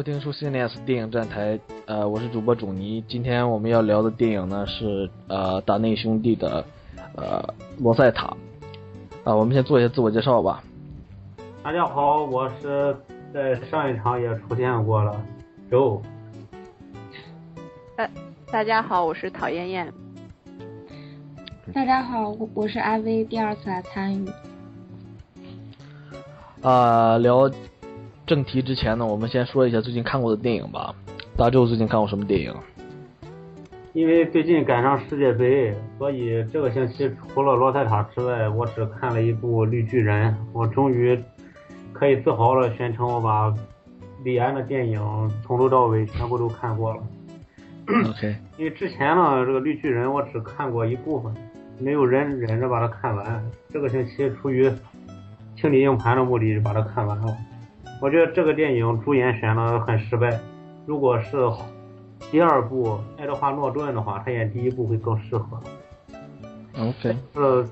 收听舒心 NES 电影站台。呃，我是主播主尼。今天我们要聊的电影呢是呃达内兄弟的呃罗塞塔。啊，我们先做一下自我介绍吧。大家好，我是在上一场也出现过了，Joe。呃，大家好，我是陶艳艳。大家好，我我是阿威，第二次来参与。啊，聊正题之前呢，我们先说一下最近看过的电影吧。大周最近看过什么电影？因为最近赶上世界杯，所以这个星期除了《罗塞塔》之外，我只看了一部《绿巨人》。我终于可以自豪的宣称，我把李安的电影从头到尾全部都看过了。OK，因为之前呢，这个《绿巨人》我只看过一部分，没有人忍着把它看完。这个星期出于清理硬盘的目的，就把它看完了。我觉得这个电影主演选的很失败。如果是第二部爱德华诺顿的话，他演第一部会更适合。OK，呃，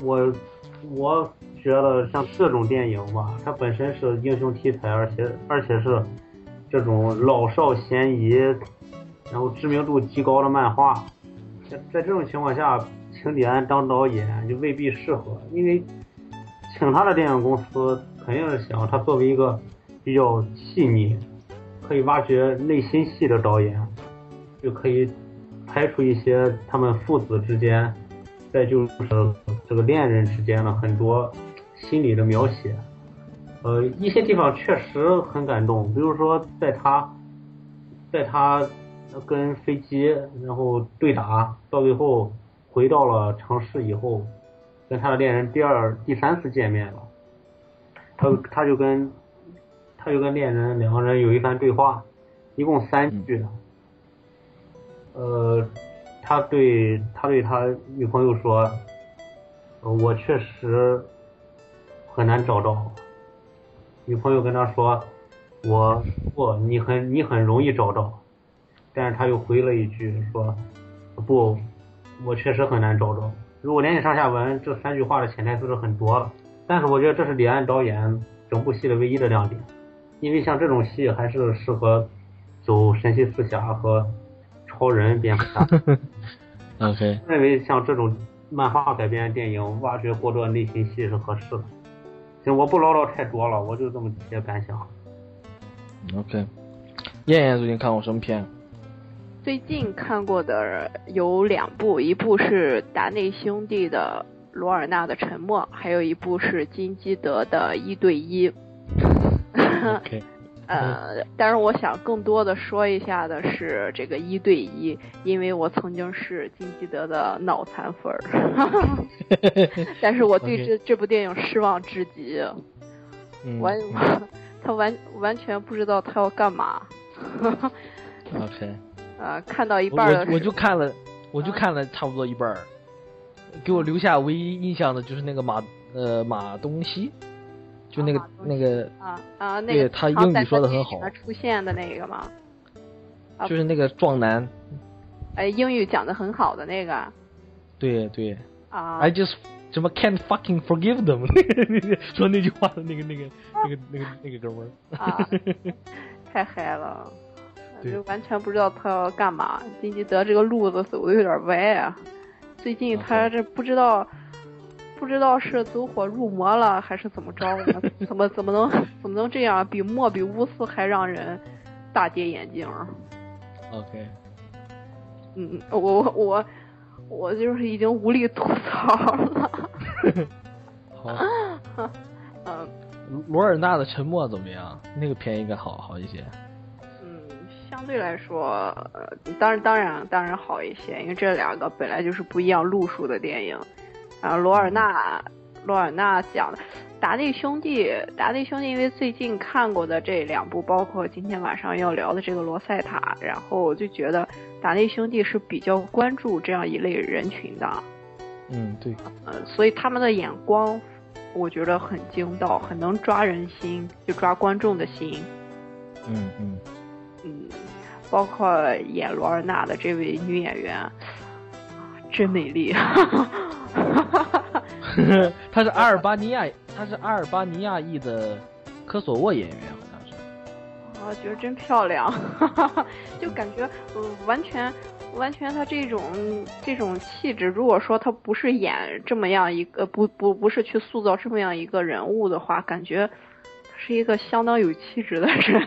我我觉得像这种电影吧，它本身是英雄题材，而且而且是这种老少咸宜，然后知名度极高的漫画，在在这种情况下，请李安当导演就未必适合，因为请他的电影公司肯定是想他作为一个比较细腻，可以挖掘内心戏的导演，就可以拍出一些他们父子之间。再就是这个恋人之间的很多心理的描写，呃，一些地方确实很感动，比如说在他，在他跟飞机然后对打，到最后回到了城市以后，跟他的恋人第二、第三次见面了，他他就跟他就跟恋人两个人有一番对话，一共三句，呃。他对他对他女朋友说：“呃、我确实很难找到。”女朋友跟他说：“我不，你很你很容易找到。”但是他又回了一句说：“不，我确实很难找到。”如果联系上下文，这三句话的潜台词是很多了。但是我觉得这是李安导演整部戏的唯一的亮点，因为像这种戏还是适合走神奇四侠和超人蝙蝠侠。OK，认为像这种漫画改编电影，挖掘过多内心戏是合适的。行，我不唠叨太多了，我就这么几些感想。OK，燕燕最近看过什么片？最近看过的有两部，一部是达内兄弟的《罗尔纳的沉默》，还有一部是金基德的《一对一》。呃，但是我想更多的说一下的是这个一对一，因为我曾经是金基德的脑残粉儿，但是我对 这这部电影失望至极，嗯完他完完全不知道他要干嘛。OK，呃，看到一半的我我就看了，我就看了差不多一半儿，给我留下唯一印象的就是那个马呃马东锡，就那个、啊那个啊啊，那对个他英语说的很好。电影里面出现的那个嘛，啊。就是那个壮男，哎，英语讲的很好的那个。对对、啊。I just 什么 can't fucking forgive them，说那句话的那个那个那个那个那个哥们儿，啊，太嗨了，对。就完全不知道他要干嘛。金基德这个路子走的有点歪啊，最近他这不知道。不知道是走火入魔了还是怎么着的？怎么怎么能怎么能这样？比莫比乌斯还让人大跌眼镜。OK，嗯，我我我我就是已经无力吐槽了。好，嗯罗尔纳的沉默怎么样？那个片应该好好一些。嗯，相对来说，呃，当然当然当然好一些，因为这两个本来就是不一样路数的电影。啊，罗尔纳罗尔纳讲的达内兄弟，达内兄弟因为最近看过的这两部，包括今天晚上要聊的这个罗塞塔，然后我就觉得达内兄弟是比较关注这样一类人群的。嗯，对，呃，所以他们的眼光，我觉得很精到，很能抓人心，就抓观众的心。嗯嗯，嗯，包括演罗尔娜的这位女演员，啊真美丽。她是阿尔巴尼亚，她是阿尔巴尼亚裔的科索沃演员，好像是。啊，觉得真漂亮，就感觉嗯，完全完全他这种这种气质，如果说他不是演这么样一个不不不是去塑造这么样一个人物的话，感觉他是一个相当有气质的人。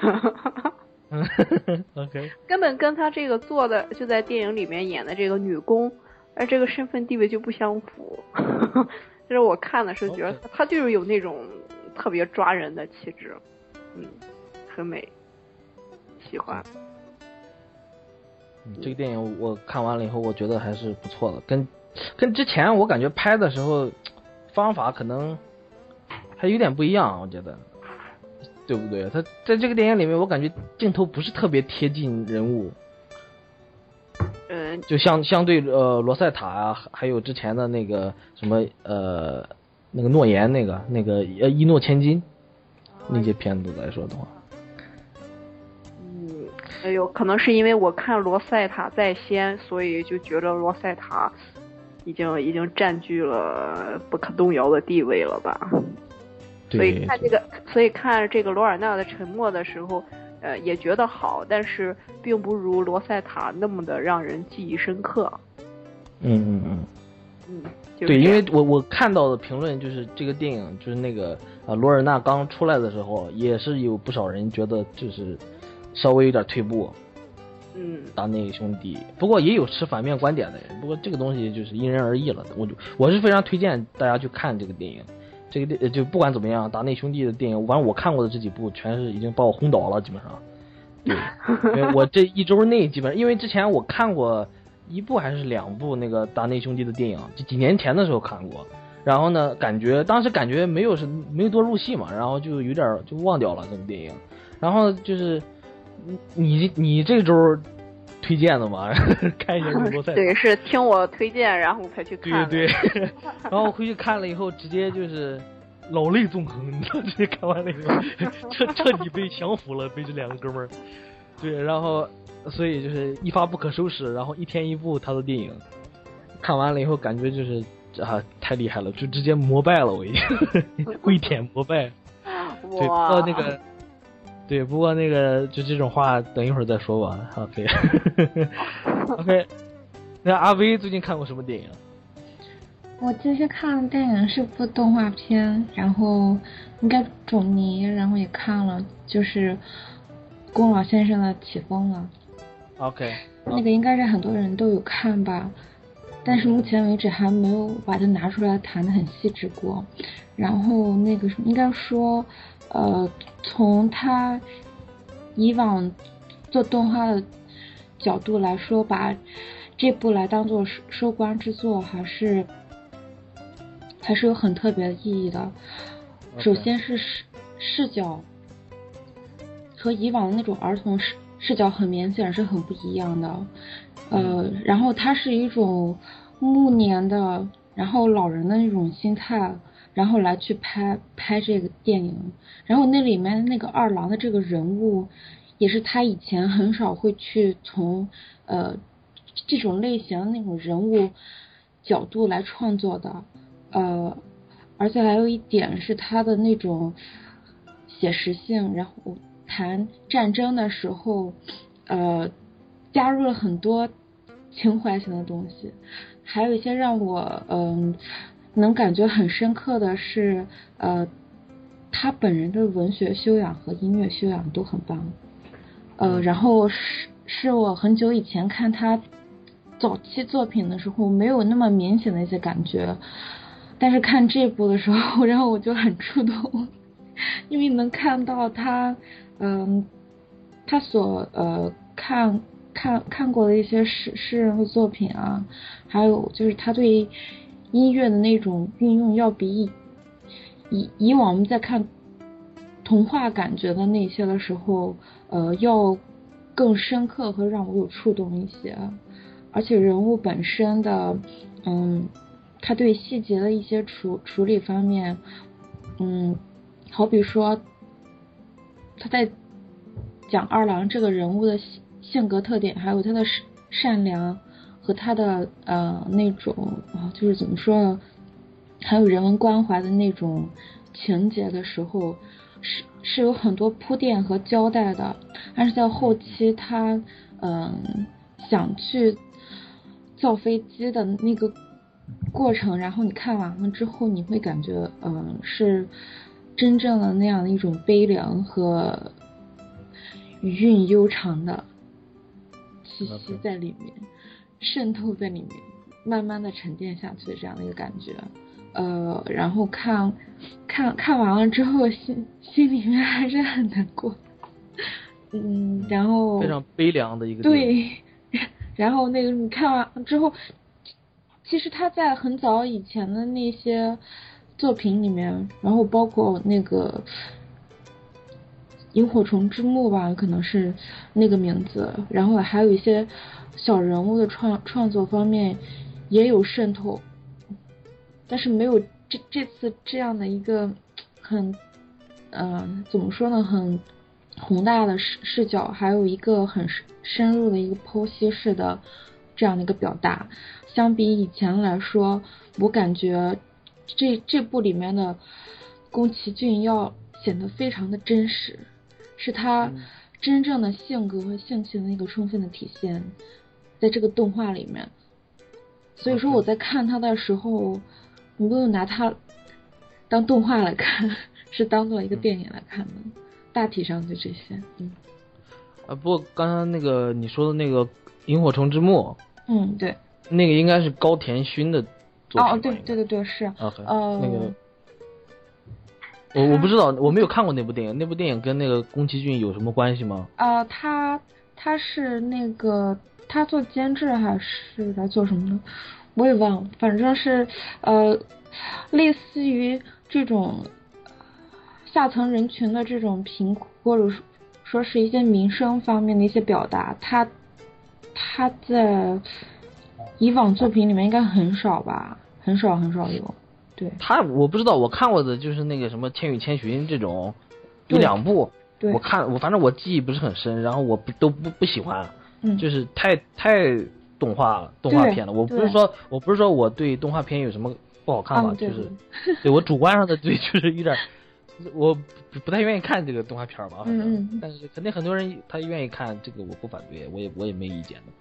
嗯，OK，根本跟他这个做的就在电影里面演的这个女工，而这个身份地位就不相符。就是我看的时候觉得他就是有那种特别抓人的气质，嗯，很美，喜欢。嗯，这个电影我看完了以后，我觉得还是不错的，跟跟之前我感觉拍的时候方法可能还有点不一样，我觉得。对不对？他在这个电影里面，我感觉镜头不是特别贴近人物，嗯，就相相对呃罗塞塔啊，还有之前的那个什么呃那个诺言那个那个呃一诺千金那些片子来说的话，嗯，哎呦，可能是因为我看罗塞塔在先，所以就觉得罗塞塔已经已经占据了不可动摇的地位了吧。所以看这个，所以看这个罗尔纳的沉默的时候，呃，也觉得好，但是并不如罗塞塔那么的让人记忆深刻。嗯嗯嗯，嗯，对，因为我我看到的评论就是这个电影就是那个啊罗尔纳刚出来的时候，也是有不少人觉得就是稍微有点退步。嗯，达内兄弟，不过也有持反面观点的人，不过这个东西就是因人而异了。我就我是非常推荐大家去看这个电影。这个电就不管怎么样，达内兄弟的电影，反正我看过的这几部，全是已经把我轰倒了，基本上。对，我这 一周内基本上，因为之前我看过一部还是两部那个达内兄弟的电影，就几年前的时候看过，然后呢，感觉当时感觉没有是没多入戏嘛，然后就有点就忘掉了这个电影，然后就是你你这周。推荐的嘛，看一下《主播赛对，是听我推荐，然后才去看。对对对，然后回去看了以后，直接就是老泪纵横，你知道，直接看完了以后，彻彻底被降服了，被这两个哥们儿。对，然后所以就是一发不可收拾，然后一天一部他的电影，看完了以后感觉就是啊太厉害了，就直接膜拜了，我已经跪舔膜拜。对，到那个。对，不过那个就这种话，等一会儿再说吧。OK，OK。那阿威最近看过什么电影？我最近看的电影是部动画片，然后应该种泥，然后也看了，就是宫老先生的起风了。OK。那个应该是很多人都有看吧，但是目前为止还没有把它拿出来谈的很细致过。然后那个应该说。呃，从他以往做动画的角度来说，把这部来当做收收官之作，还是还是有很特别的意义的。首先是视视角和以往的那种儿童视视角很明显是很不一样的。呃，然后它是一种暮年的，然后老人的那种心态。然后来去拍拍这个电影，然后那里面那个二郎的这个人物，也是他以前很少会去从呃这种类型那种人物角度来创作的，呃，而且还有一点是他的那种写实性，然后谈战争的时候，呃，加入了很多情怀型的东西，还有一些让我嗯。能感觉很深刻的是，呃，他本人的文学修养和音乐修养都很棒，呃，然后是是我很久以前看他早期作品的时候没有那么明显的一些感觉，但是看这部的时候，然后我就很触动，因为能看到他，嗯，他所呃看看看过的一些诗诗人的作品啊，还有就是他对。音乐的那种运用要比以以以往我们在看童话感觉的那些的时候，呃，要更深刻和让我有触动一些，而且人物本身的，嗯，他对细节的一些处处理方面，嗯，好比说他在讲二郎这个人物的性格特点，还有他的善善良。和他的呃那种啊，就是怎么说呢？还有人文关怀的那种情节的时候，是是有很多铺垫和交代的，但是在后期他嗯想去造飞机的那个过程，然后你看完了之后，你会感觉嗯是真正的那样的一种悲凉和余韵悠长的气息在里面，渗透在里面，慢慢的沉淀下去这样的一个感觉。呃，然后看看看完了之后，心心里面还是很难过。嗯，然后非常悲凉的一个对，然后那个你看完之后，其实他在很早以前的那些作品里面，然后包括那个萤火虫之墓吧，可能是那个名字，然后还有一些小人物的创创作方面也有渗透，但是没有这这次这样的一个很，嗯，怎么说呢，很。宏大的视视角，还有一个很深入的一个剖析式的这样的一个表达，相比以前来说，我感觉这这部里面的宫崎骏要显得非常的真实，是他真正的性格和性情的一个充分的体现，在这个动画里面。所以说我在看他的时候，我没有拿他当动画来看，是当做一个电影来看的。大体上就这些，嗯，啊，不过刚刚那个你说的那个《萤火虫之墓》，嗯，对，那个应该是高田勋的作品，哦，对，对对对，是，啊呃，那个，我我不知道，我没有看过那部电影，那部电影跟那个宫崎骏有什么关系吗？啊，他他是那个他做监制还是来做什么的，我也忘了，反正是呃，类似于这种。下层人群的这种贫苦，或者说是一些民生方面的一些表达，他他在以往作品里面应该很少吧，很少很少有。对他，我不知道，我看过的就是那个什么《千与千寻》这种有两部，我看我反正我记忆不是很深，然后我不都不不喜欢，就是太太动画动画片了。我不是说我不是说我对动画片有什么不好看吧，就是对我 主观上的对就是有点。我不不太愿意看这个动画片吧，反正，但是肯定很多人他愿意看这个，我不反对，我也我也没意见的。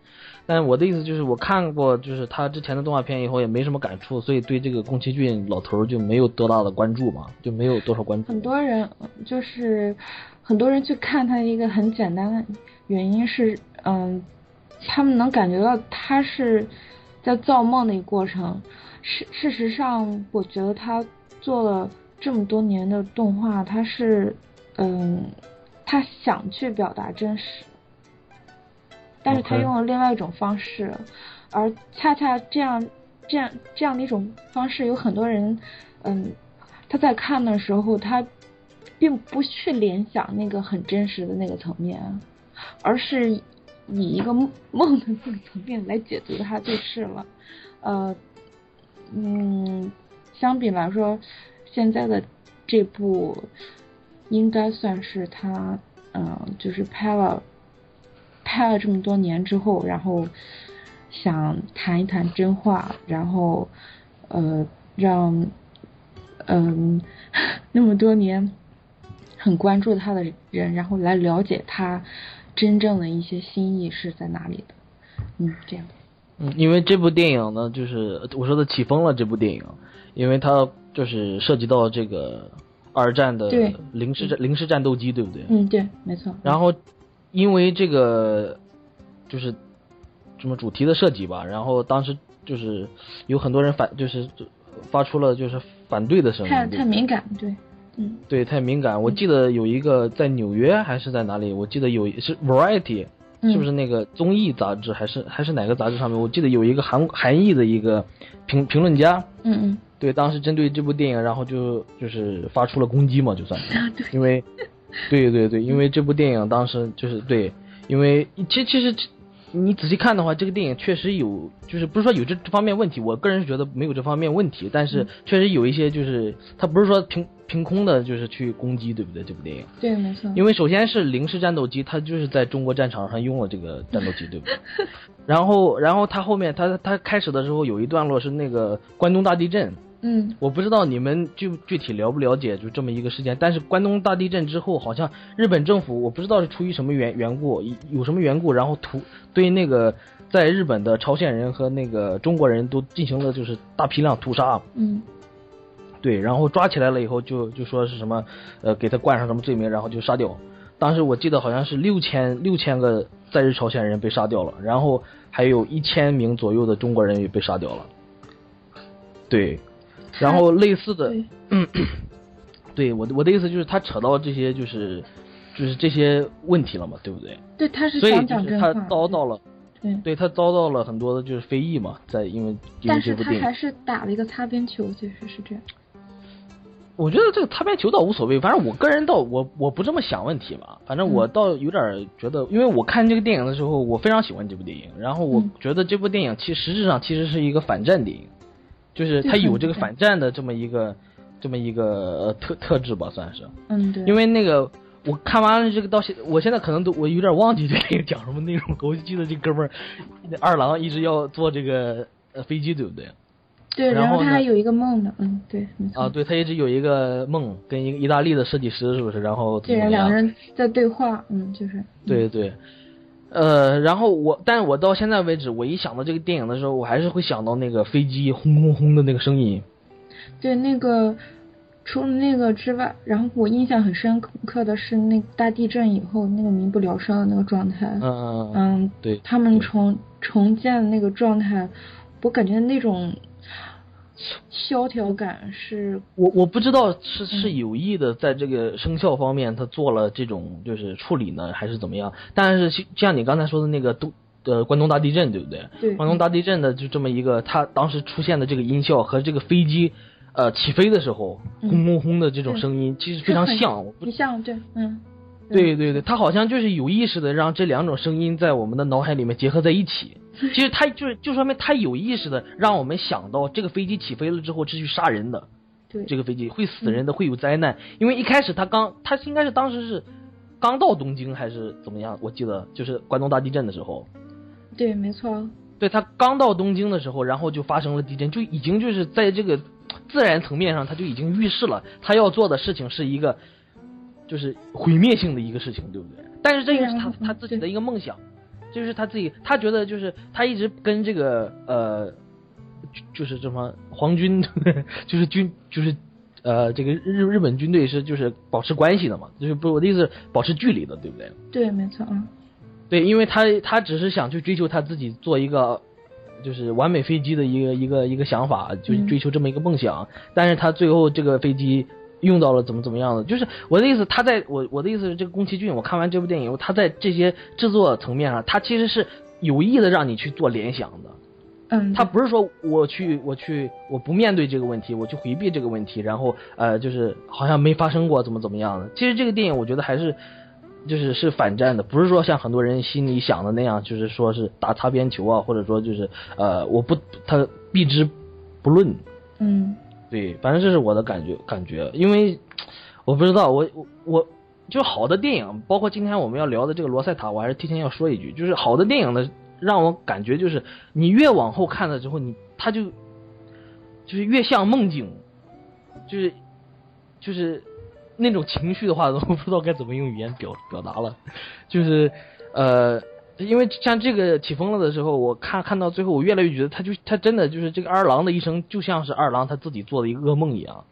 但我的意思就是，我看过就是他之前的动画片以后也没什么感触，所以对这个宫崎骏老头就没有多大的关注嘛，就没有多少关注。很多人就是很多人去看他一个很简单的原因是，嗯，他们能感觉到他是在造梦的一个过程。事事实上，我觉得他做了。这么多年的动画，他是，嗯，他想去表达真实，但是他用了另外一种方式，而恰恰这样，这样这样的一种方式，有很多人，嗯，他在看的时候，他并不去联想那个很真实的那个层面，而是以一个梦的那个层面来解读它就是了，呃，嗯，相比来说。现在的这部应该算是他，嗯，就是拍了拍了这么多年之后，然后想谈一谈真话，然后呃让嗯 那么多年很关注他的人，然后来了解他真正的一些心意是在哪里的，嗯，这样。嗯，因为这部电影呢，就是我说的起风了这部电影，因为它。就是涉及到这个二战的零式战零式战斗机，对不对？嗯，对，没错。然后因为这个就是什么主题的设计吧，然后当时就是有很多人反，就是发出了就是反对的声音。太太敏感，对，嗯，对，太敏感。我记得有一个在纽约还是在哪里，我记得有是 Variety，是不是那个综艺杂志，还是还是哪个杂志上面？我记得有一个韩韩裔的一个评评论家，嗯嗯。对，当时针对这部电影，然后就就是发出了攻击嘛，就算是，因为，对对对，因为这部电影当时就是对，因为其其实你仔细看的话，这个电影确实有，就是不是说有这这方面问题，我个人是觉得没有这方面问题，但是确实有一些就是他不是说凭凭空的，就是去攻击，对不对？这部电影，对，没错。因为首先是零式战斗机，它就是在中国战场上用了这个战斗机，对不对？然后然后它后面它它开始的时候有一段落是那个关东大地震。嗯我不知道你们具具体了不了解就这么一个事件，但是关东大地震之后，好像日本政府我不知道是出于什么缘缘故，有有什么缘故，然后屠对那个在日本的朝鲜人和那个中国人都进行了就是大批量屠杀，嗯对，然后抓起来了以后就就说是什么呃给他冠上什么罪名，然后就杀掉。当时我记得好像是六千六千个在日朝鲜人被杀掉了，然后还有一千名左右的中国人也被杀掉了。对，然后类似的，对，对我的我的意思就是他扯到这些就是就是这些问题了嘛，对不对？对，他是所以想就是他讲真话，遭到了，对，对他遭到了很多的就是非议嘛，在因为因为但是他还。是打了一个擦边球，其实是这样。我觉得这个擦边球倒无所谓，反正我个人倒我我不这么想问题吧，反正我嗯。倒有点觉得，因为我看这个电影的时候，我非常喜欢这部电影，然后我嗯。觉得这部电影其实质上其实是一个反战电影，就是对它有这个反反战的这么一个这么一个呃特特质吧，算是。嗯，对，因为那个我看完了这个到现，我现在可能都我有点忘记这个讲什么内容了，我就记得这哥们儿二郎一直要坐这个呃飞机，对不对？对，然后他还有一个梦呢，嗯，对，没错。啊，对他一直有一个梦，跟一个意大利的设计师是不是？然后怎对？两个人在对话，嗯，就是。对对，呃，然后我，但是我到现在为止，我一想到这个电影的时候，我还是会想到那个飞机轰轰轰的那个声音。对，那个除了那个之外，然后我印象很深刻的是那个大地震以后那个民不聊生的那个状态。嗯嗯嗯，嗯，对，他们重重建的那个状态，我感觉那种萧条感是，我我不知道是是嗯有意的在这个声效方面他做了这种就是处理呢，还是怎么样？但是像像你刚才说的那个东呃关东大地震，对不对？对，关东大地震的就这么一个，它当时出现的这个音效和这个飞机呃起飞的时候嗯轰轰轰的这种声音，其实非常像很像对，嗯，对对对，他好像就是有意识的让这两种声音在我们的脑海里面结合在一起。其实他就是就说明他有意识的让我们想到这个飞机起飞了之后是去杀人的，对，这个飞机会死人的，会有灾难。因为一开始他刚他应该是当时是刚到东京还是怎么样？我记得就是关东大地震的时候，对，没错，对他刚到东京的时候，然后就发生了地震，就已经就是在这个自然层面上，他就已经预示了他要做的事情是一个就是毁灭性的一个事情，对不对？但是这个是他他自己的一个梦想，就是他自己他觉得就是他一直跟这个呃就就是什么皇军，就是军就是。呃，这个日日本军队是就是保持关系的嘛，就是不是我的意思是保持距离的，对不对？对，没错，啊，对，因为他他只是想去追求他自己做一个就是完美飞机的一个一个一个想法，就追求这么一个梦想。但是他最后这个飞机用到了怎么怎么样的，就是我的意思，他在我我的意思是，这个宫崎骏，我看完这部电影以后，他在这些制作层面上，他其实是有意的让你去做联想的。嗯，他不是说我去我去我不面对这个问题，我去回避这个问题，然后呃就是好像没发生过怎么怎么样的。其实这个电影我觉得还是就是是反战的，不是说像很多人心里想的那样，就是说是打擦边球啊，或者说就是呃我不他避之不论。嗯，对，反正这是我的感觉感觉，因为我不知道我我我就好的电影，包括今天我们要聊的这个罗塞塔，我还是提前要说一句，就是好的电影呢，让我感觉就是你越往后看了之后，你他就就是越像梦境，就是就是那种情绪的话，我不知道该怎么用语言表表达了，就是呃。因为像这个起风了的时候，我看看到最后，我越来越觉得他就他真的就是这个二郎的一生，就像是二郎他自己做的一个噩梦一样。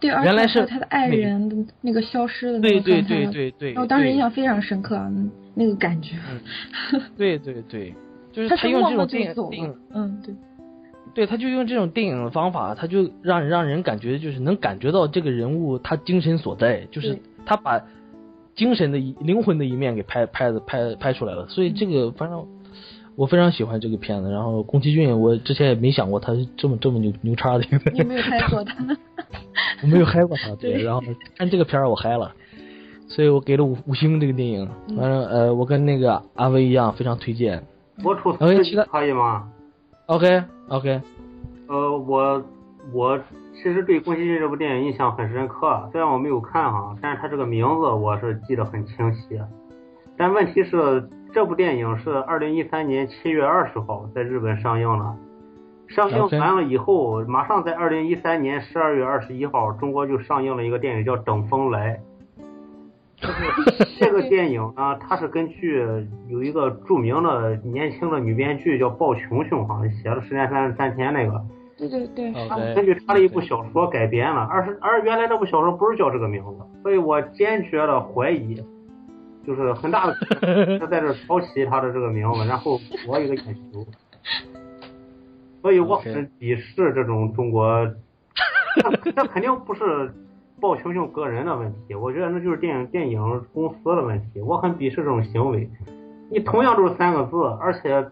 对，而原来是有他的爱人的那个消失的那对对个状态，对对对，我当时印象非常深刻，啊那个感觉，对对对，就是他他用这种电影，，嗯，对，对，他就用这种电影的方法，他就让让人感觉就是能感觉到这个人物他精神所在，就是他把精神的一灵魂的一面给拍拍的拍拍出来了，所以这个反正我非常喜欢这个片子。然后宫崎骏，我之前也没想过他是这么这么牛牛叉的一个你没有嗨过他？我没有嗨过他，对，对然后看这个片儿我嗨了，所以我给了五五星这个电影。嗯反正呃，我跟那个阿威一样，非常推荐。我出哎四其他可以吗？OK OK，呃，我我其实对宫崎骏这部电影印象很深刻，虽然我没有看哈，但是他这个名字我是记得很清晰。但问题是，这部电影是二零一三年七月二十号在日本上映了，上映完了以后，马上在二零一三年十二月二十一号，中国就上映了一个电影叫《等风来》。这个电影呢，它是根据有一个著名的年轻的女编剧叫鲍琼琼，好像写了《十年三十三天》那个，对对对，他根据他的一部小说改编了，而是而原来那部小说不是叫这个名字，所以我坚决的怀疑，就是很大的 他在这抄袭他的这个名字，然后博一个眼球，所以我很鄙视这种中国，这这肯定不是鲍熊熊个人的问题，我觉得那就是电影电影公司的问题，我很鄙视这种行为。你同样都是三个字，而且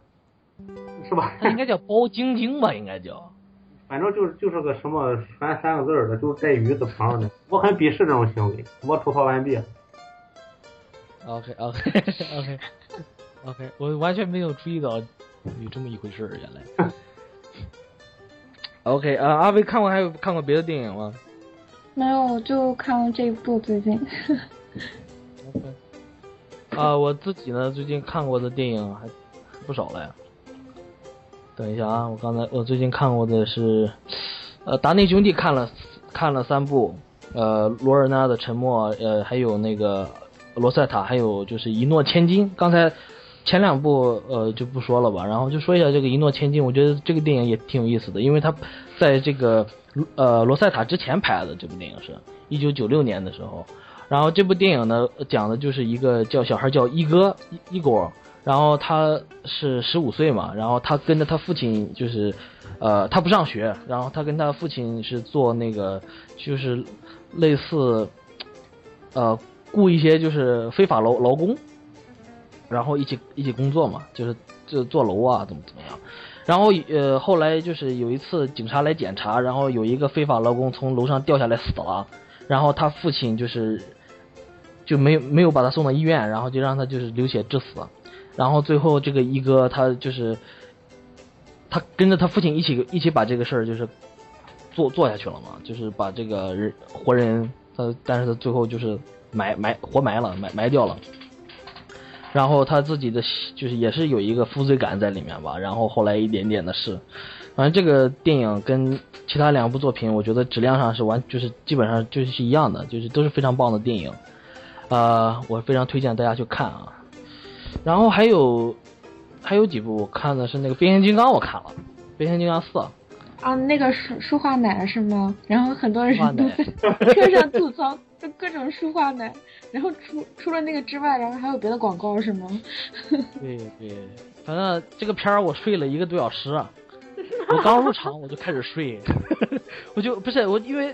是吧？他应该叫包晶晶吧？应该叫。反正就是就是个什么全三个字儿的，就是带鱼字旁的。我很鄙视这种行为。我吐槽完毕。OK OK OK OK，我完全没有注意到有这么一回事儿，原来。OK 啊，阿威看过还有看过别的电影吗没有，我就看了这一部最近。OK。啊，我自己呢最近看过的电影还不少了呀。等一下啊，我刚才我最近看过的是，呃，达内兄弟看了看了三部，呃，罗尔纳的沉默，呃，还有那个罗塞塔，还有就是一诺千金。刚才前两部呃就不说了吧，然后就说一下这个一诺千金，我觉得这个电影也挺有意思的，因为它在这个呃罗塞塔之前拍的这部电影是一九九六年的时候，然后这部电影呢讲的就是一个叫小孩叫一哥一一果，然后他是十五岁嘛，然后他跟着他父亲就是，呃，他不上学，然后他跟他父亲是做那个就是类似，呃，雇一些就是非法劳劳工，然后一起一起工作嘛，就是就做楼啊怎么怎么样，然后呃后来就是有一次警察来检查，然后有一个非法劳工从楼上掉下来死了，然后他父亲就是就没有没有把他送到医院，然后就让他就是流血致死。然后最后这个一哥他就是他跟着他父亲一起一起把这个事儿就是做做下去了嘛，就是把这个人活人他但是他最后就是埋埋活埋了埋埋掉了。然后他自己的就是也是有一个负罪感在里面吧，然后后来一点点的事，反正这个电影跟其他两部作品，我觉得质量上是完就是基本上就是一样的，就是都是非常棒的电影，呃，我非常推荐大家去看啊。然后还有还有几部我看的是那个变形金刚，我看了变形金刚四，啊，那个舒舒化奶是吗？然后很多人都在车上吐槽，就各种舒化奶。然后除除了那个之外，然后还有别的广告是吗？对对，反正这个片儿我睡了一个多小时，我刚入场我就开始睡，我就不是我因为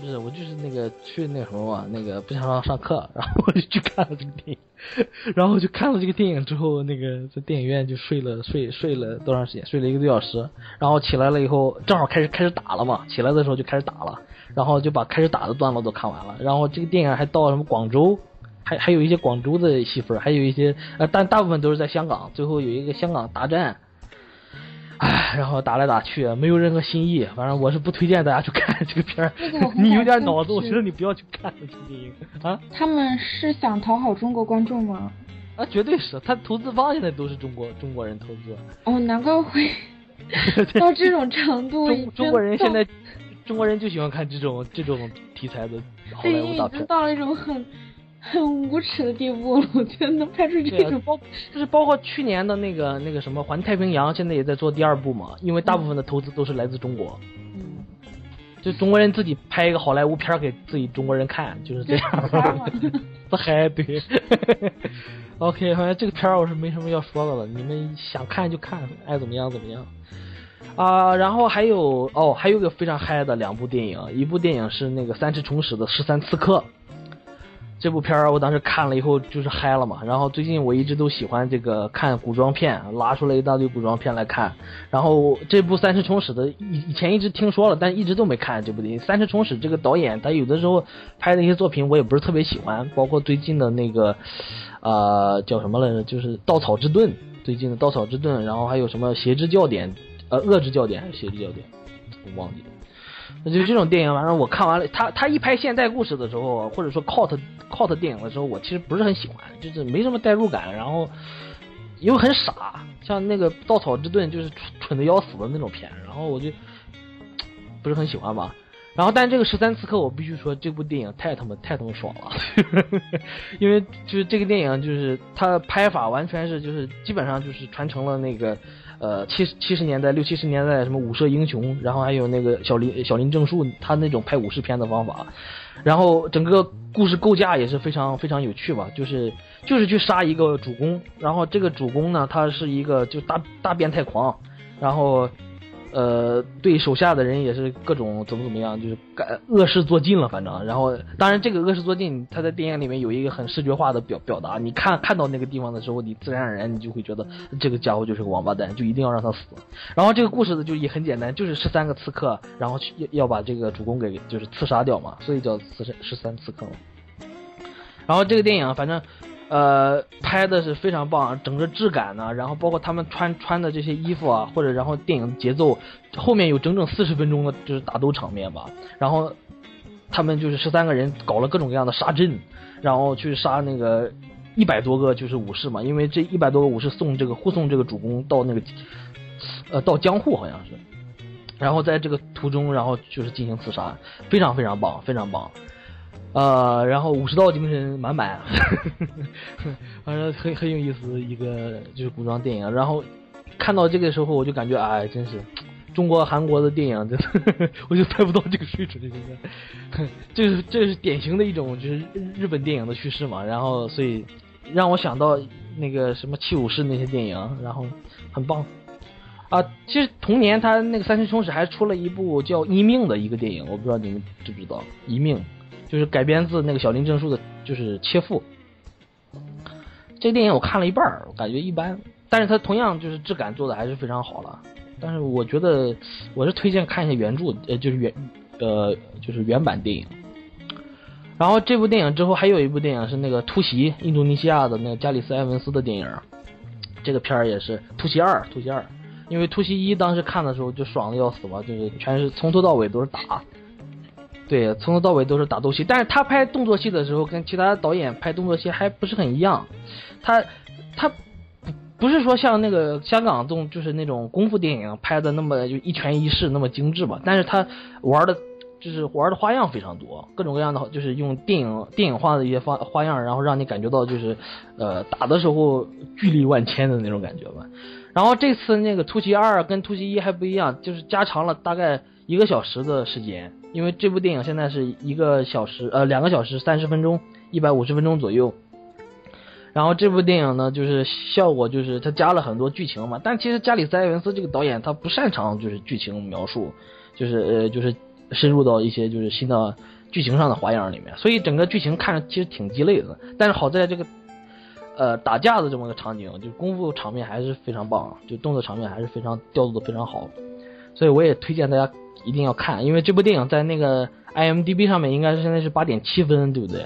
不是我就是那个去那什么嘛，那个不想上上课，然后我就去看了这个电影，然后就看了这个电影之后，那个在电影院就睡了睡睡了多长时间？睡了一个多小时，然后起来了以后正好开始开始打了嘛，起来的时候就开始打了，然后就把开始打的段落都看完了，然后这个电影还到什么广州。还还有一些广州的戏份，还有一些呃，但大部分都是在香港。最后有一个香港大战，唉，然后打来打去，没有任何新意。反正我是不推荐大家去看这个片儿 你有点感脑子，我觉得你不要去看这个电影啊他们是想讨好中国观众吗？啊，绝对是，他投资方现在都是中国中国人投资。哦，难怪会 到这种程度。中中国人现在，中国人就喜欢看这种这种题材的好莱坞大片。经到了一种很很无耻的地步了。我觉得能拍出这种，包就是包括去年的那个那个什么《环太平洋》，现在也在做第二部嘛，因为大部分的投资都是来自中国。嗯，就中国人自己拍一个好莱坞片给自己中国人看，就是这样。不嗨，对。OK，反正这个片儿我是没什么要说的了，你们想看就看，爱怎么样怎么样。啊、然后还有哦，还有个非常嗨的两部电影，一部电影是那个三池崇史的《十三刺客》。这部片儿我当时看了以后就是嗨了嘛，然后最近我一直都喜欢这个看古装片，拉出来一大堆古装片来看。然后这部三池崇史的以以前一直听说了，但一直都没看这部电影。三池崇史这个导演，他有的时候拍的一些作品我也不是特别喜欢，包括最近的那个，呃，叫什么来着？就是《稻草之盾》，最近的《稻草之盾》，然后还有什么《邪之教典》，呃，《恶之教典》还是《邪之教典》，我忘记了。那就这种电影，反正我看完了，他他一拍现代故事的时候，或者说 cult cult 电影的时候，我其实不是很喜欢，就是没什么代入感，然后因为很傻，像那个《稻草之盾》就是蠢蠢的要死的那种片，然后我就不是很喜欢吧。然后，但这个十三刺客，我必须说，这部电影太他妈太他妈爽了，因为就是这个电影，就是它拍法完全是就是基本上就是传承了那个呃七七十年代六七十年代什么武射英雄，然后还有那个小林小林正树他那种拍武士片的方法，然后整个故事构架也是非常非常有趣吧，就是就是去杀一个主公，然后这个主公呢，他是一个就大大变态狂，然后。呃，对手下的人也是各种怎么怎么样，就是干恶事做尽了，反正。然后，当然这个恶事做尽，他在电影里面有一个很视觉化的表表达。你看看到那个地方的时候，你自然而然你就会觉得这个家伙就是个王八蛋，就一定要让他死。然后这个故事呢就也很简单，就是十三个刺客，然后去要要把这个主公给就是刺杀掉嘛，所以叫十三十三刺客嘛。然后这个电影反正。呃，拍的是非常棒，整个质感呢，然后包括他们穿穿的这些衣服啊，或者然后电影节奏，后面有整整四十分钟的就是打斗场面吧，然后他们就是十三个人搞了各种各样的杀阵，然后去杀那个一百多个就是武士嘛，因为这一百多个武士送这个护送这个主公到那个呃到江户好像是，然后在这个途中，然后就是进行刺杀，非常非常棒，非常棒。呃，然后武士道精神满满，反正很很有意思一个就是古装电影。然后看到这个时候，我就感觉哎，真是中国韩国的电影，真的 我就猜不到这个水准，真 的，这是这是典型的一种就是日本电影的趋势嘛。然后所以让我想到那个什么七武士那些电影，然后很棒啊。其实同年他那个三星冲使还出了一部叫《一命》的一个电影，我不知道你们知不知道《一命》。就是改编自那个小林正树的，就是切腹。这个电影我看了一半儿，我感觉一般，但是它同样就是质感做的还是非常好了。但是我觉得我是推荐看一下原著，呃，就是原，呃，就是原版电影。然后这部电影之后还有一部电影是那个突袭，印度尼西亚的那个加里斯埃文斯的电影。这个片儿也是突袭二，突袭二，因为突袭一当时看的时候就爽的要死嘛，就是全是从头到尾都是打。对，从头到尾都是打斗戏，但是他拍动作戏的时候跟其他导演拍动作戏还不是很一样，他他不不是说像那个香港动就是那种功夫电影拍的那么就一拳一式那么精致吧，但是他玩的就是玩的花样非常多，各种各样的就是用电影电影化的一些花花样，然后让你感觉到就是呃打的时候巨力万千的那种感觉吧。然后这次那个突袭二跟突袭一还不一样，就是加长了大概一个小时的时间。因为这部电影现在是一个小时，呃，两个小时三十分钟，一百五十分钟左右。然后这部电影呢，就是效果就是它加了很多剧情嘛。但其实加里斯埃文斯这个导演他不擅长就是剧情描述，就是呃就是深入到一些就是新的剧情上的花样里面。所以整个剧情看着其实挺鸡肋的。但是好在这个呃打架的这么个场景，就功夫场面还是非常棒，就动作场面还是非常调度的非常好。所以我也推荐大家。一定要看，因为这部电影在那个 IMDB 上面应该是现在是八点七分，对不对？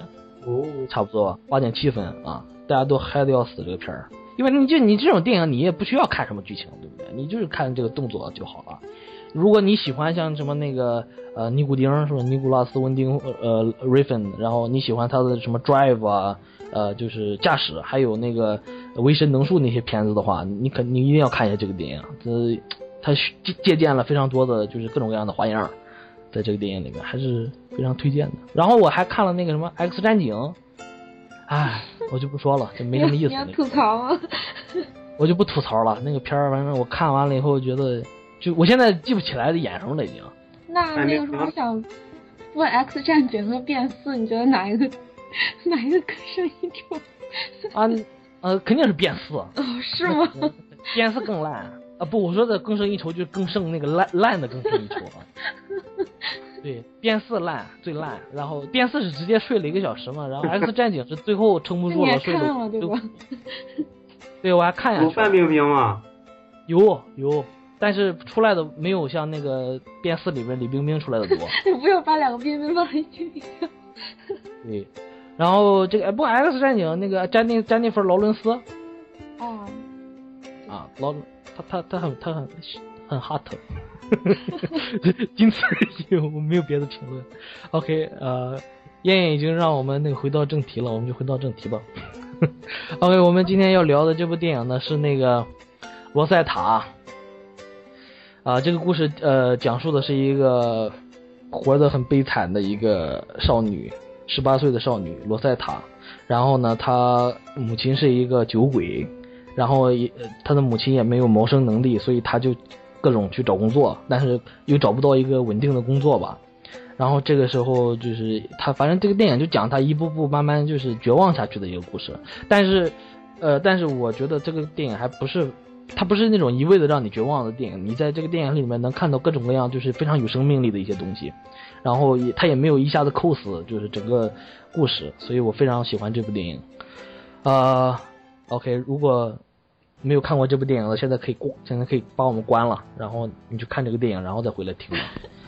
哦，差不多八点七分啊，大家都嗨的要死这个片儿。因为你就你这种电影，你也不需要看什么剧情，对不对？你就是看这个动作就好了。如果你喜欢像什么那个呃尼古丁是吧？尼古拉斯温丁呃然后你喜欢他的什么 Drive 啊，呃就是驾驶，还有那个维神能术那些片子的话，你肯你一定要看一下这个电影。这他借借鉴了非常多的就是各种各样的花样，在这个电影里面还是非常推荐的。然后我还看了那个什么《X 战警》，唉，我就不说了，就没什么意思。你要吐槽吗？我就不吐槽了。那个片儿，反正我看完了以后觉得，就我现在记不起来的演什么了已经。那那个时候我想问《X 战警》和《变四》，你觉得哪一个哪一个更胜一筹？啊呃，肯定是《变四》。哦，是吗？《变四》更烂。啊不，我说的更胜一筹就是更胜那个烂烂的更胜一筹啊。对，变四烂最烂，然后变四是直接睡了一个小时嘛，然后 X 战警是最后撑不住了 睡了。对吧？对，我还看下去。有范冰冰吗？有有，但是出来的没有像那个变四里边李冰冰出来的多。你不要把两个冰冰放一起对，然后这个不 X 战警那个詹妮詹妮弗劳伦斯。哦。啊，劳。他他他很他很很 hot，仅此而已，我没有别的评论。OK，呃，燕燕已经让我们那个回到正题了，我们就回到正题吧。OK，我们今天要聊的这部电影呢是那个《罗塞塔》啊，这个故事呃讲述的是一个活得很悲惨的一个少女，十八岁的少女罗塞塔。然后呢，她母亲是一个酒鬼，然后也他的母亲也没有谋生能力，所以他就各种去找工作，但是又找不到一个稳定的工作吧。然后这个时候就是他，反正这个电影就讲他一步步慢慢就是绝望下去的一个故事。但是，呃，但是我觉得这个电影还不是，它不是那种一味的让你绝望的电影。你在这个电影里面能看到各种各样就是非常有生命力的一些东西。然后也他也没有一下子扣死就是整个故事，所以我非常喜欢这部电影。啊，OK，如果没有看过这部电影的，现在可以关，现在可以把我们关了，然后你去看这个电影，然后再回来听。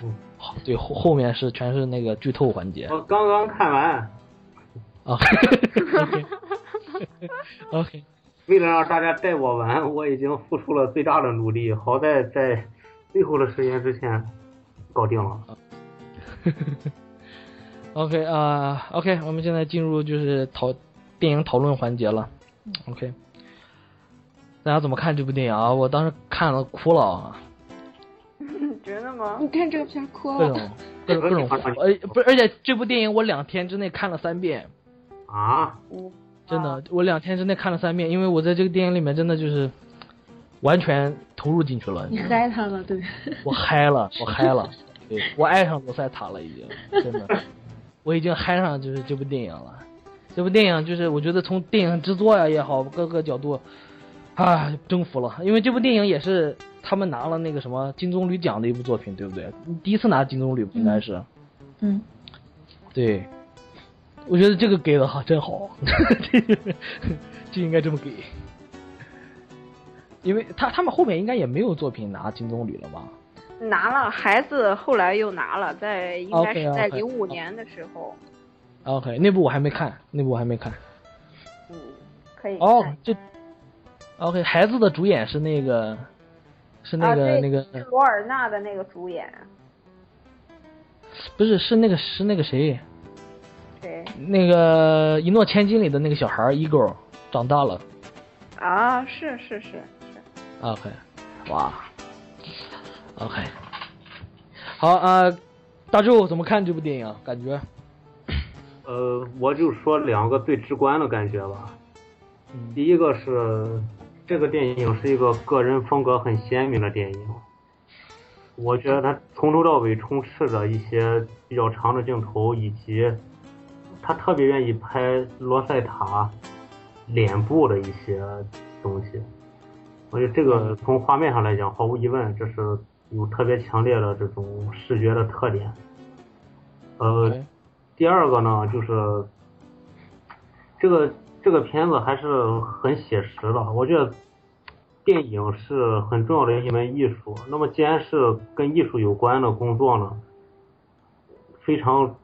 嗯，好，对后后面是全是那个剧透环节。我刚刚看完。啊。OK。为了让大家带我玩，我已经付出了最大的努力，好在在最后的时间之前搞定了。OK 啊，OK，我们现在进入就是讨电影讨论环节了。OK，大家怎么看这部电影啊？我当时看了哭了啊。真的吗？你看这个片哭各了。种 各种各种，而不是，而且这部电影我两天之内看了三遍，啊，真的，我两天之内看了三遍，因为我在这个电影里面真的就是完全投入进去了。你嗨他了，对。我嗨了，我嗨了，对我爱上罗塞塔了，已经真的，我已经嗨上就是这部电影了。这部电影就是我觉得从电影制作呀也好，各个角度啊征服了。因为这部电影也是他们拿了那个什么金棕榈奖的一部作品，对不对？第一次拿金棕榈应该是，嗯，对。我觉得这个给的哈，真好，就应该这么给。因为他他们后面应该也没有作品拿金棕榈了吧？拿了，孩子后来又拿了，在应该是在零五年的时候，OK，那部我还没看，那部我还没看。嗯，可以哦，这 OK，孩子的主演是那个，是那啊，个、对，那个，是罗尔纳的那个主演，不是是那个是那个谁，谁那个《一诺千金》里的那个小孩儿 Ego 长大了。啊？是是是是，OK，哇，OK，好啊、大柱怎么看这部电影？感觉，呃，我就说两个最直观的感觉吧。嗯第一个是这个电影是一个个人风格很鲜明的电影，我觉得它从头到尾充斥着一些比较长的镜头，以及他特别愿意拍罗塞塔脸部的一些东西。我觉得这个从画面上来讲，毫无疑问，这是有特别强烈的这种视觉的特点。呃，第二个呢，就是这个这个片子还是很写实的。我觉得电影是很重要的一门艺术。那么既然是跟艺术有关的工作呢，非常，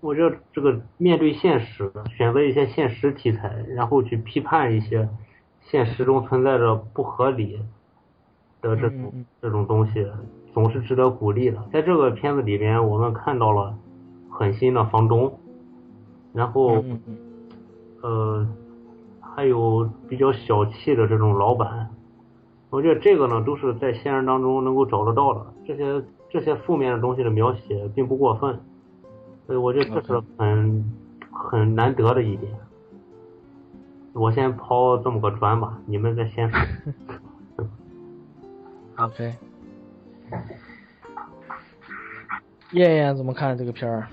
我觉得这个面对现实，选择一些现实题材，然后去批判一些现实中存在着不合理的这种这种东西，总是值得鼓励的。在这个片子里边，我们看到了狠心的房东，然后。呃，还有比较小气的这种老板，我觉得这个呢都是在现实当中能够找得到的。这些这些负面的东西的描写并不过分，所以我觉得这是很很难得的一点。我先抛这么个砖吧，你们再先 说。OK，燕燕怎么看这个片儿？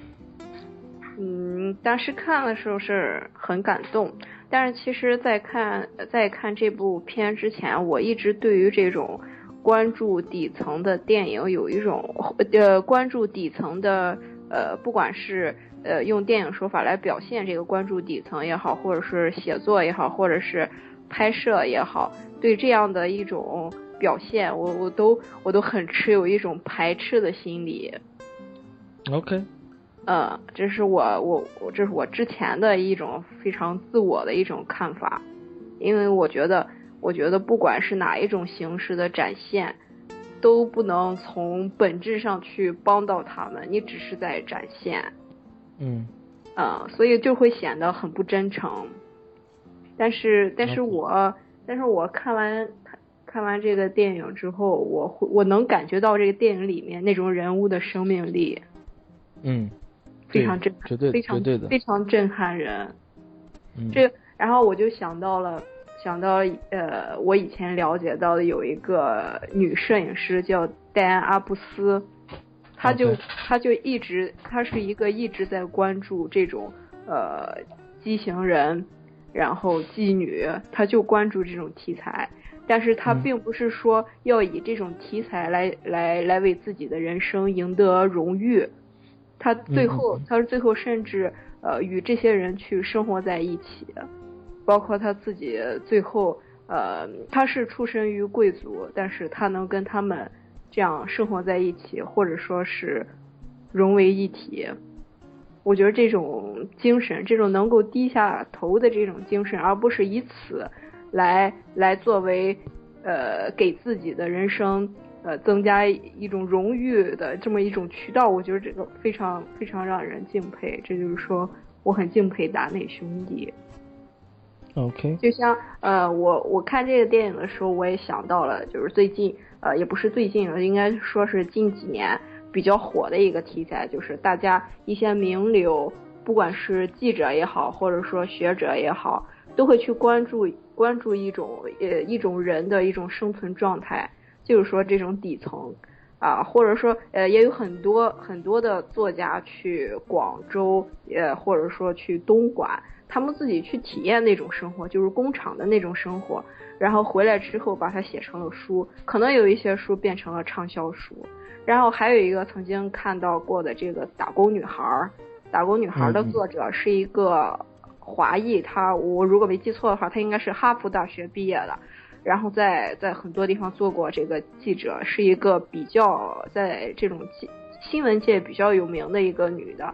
嗯，当时看的时候是很感动，但是其实，在看在看这部片之前，我一直对于这种关注底层的电影有一种呃关注底层的呃，不管是呃用电影手法来表现这个关注底层也好，或者是写作也好，或者是拍摄也好，对这样的一种表现，我我都我都很持有一种排斥的心理。OK，嗯，这是我我我这是我之前的一种非常自我的一种看法，因为我觉得我觉得不管是哪一种形式的展现，都不能从本质上去帮到他们，你只是在展现，嗯。呃，所以就会显得很不真诚。但是但是我但是我看完看看完这个电影之后，我会我能感觉到这个电影里面那种人物的生命力，嗯，非常震撼，绝对非常绝对的非常震撼人。嗯这然后我就想到了，想到呃，我以前了解到的有一个女摄影师叫戴安·阿布斯，她就她就一直，她是一个一直在关注这种呃畸形人，然后妓女，她就关注这种题材。但是她嗯并不是说要以这种题材来来来为自己的人生赢得荣誉，她最后嗯嗯嗯，她是最后甚至呃与这些人去生活在一起，包括他自己最后呃，他是出身于贵族，但是他能跟他们这样生活在一起，或者说是融为一体。我觉得这种精神，这种能够低下头的这种精神，而不是以此来来作为呃给自己的人生呃增加一种荣誉的这么一种渠道，我觉得这个非常非常让人敬佩。这就是说，我很敬佩达内兄弟。，OK，就像呃，我我看这个电影的时候，我也想到了，就是最近呃，也不是最近了，应该说是近几年比较火的一个题材，就是大家一些名流，不管是记者也好，或者说学者也好，都会去关注关注一种呃一种人的一种生存状态，就是说这种底层。啊，或者说，呃，也有很多很多的作家去广州，呃，或者说去东莞，他们自己去体验那种生活，就是工厂的那种生活，然后回来之后把它写成了书，可能有一些书变成了畅销书。然后还有一个曾经看到过的这个《打工女孩》，《打工女孩》的嗯嗯作者是一个华裔，他我如果没记错的话，他应该是哈佛大学毕业的。然后在在很多地方做过这个记者，是一个比较在这种记新闻界比较有名的一个女的。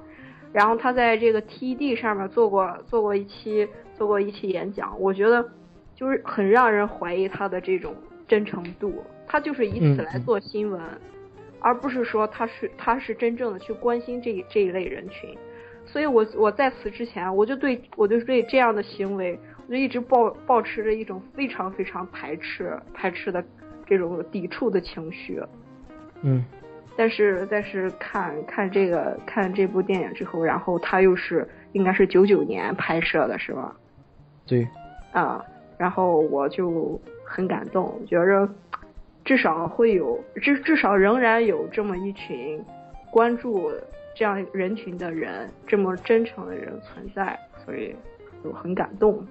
然后她在这个 TED 上面做过做过一期做过一期演讲，我觉得就是很让人怀疑她的这种真诚度。她就是以此来做新闻，而不是说她是她是真正的去关心这这一类人群。所以我我在此之前，我就对我就对这样的行为。我就一直抱保持着一种非常非常排斥排斥的这种抵触的情绪，嗯，但是但是看看这个看这部电影之后，然后他又是应该是九九年拍摄的是吧？对，啊，然后我就很感动，觉着至少会有至至少仍然有这么一群关注这样人群的人，这么真诚的人存在，所以我很感动。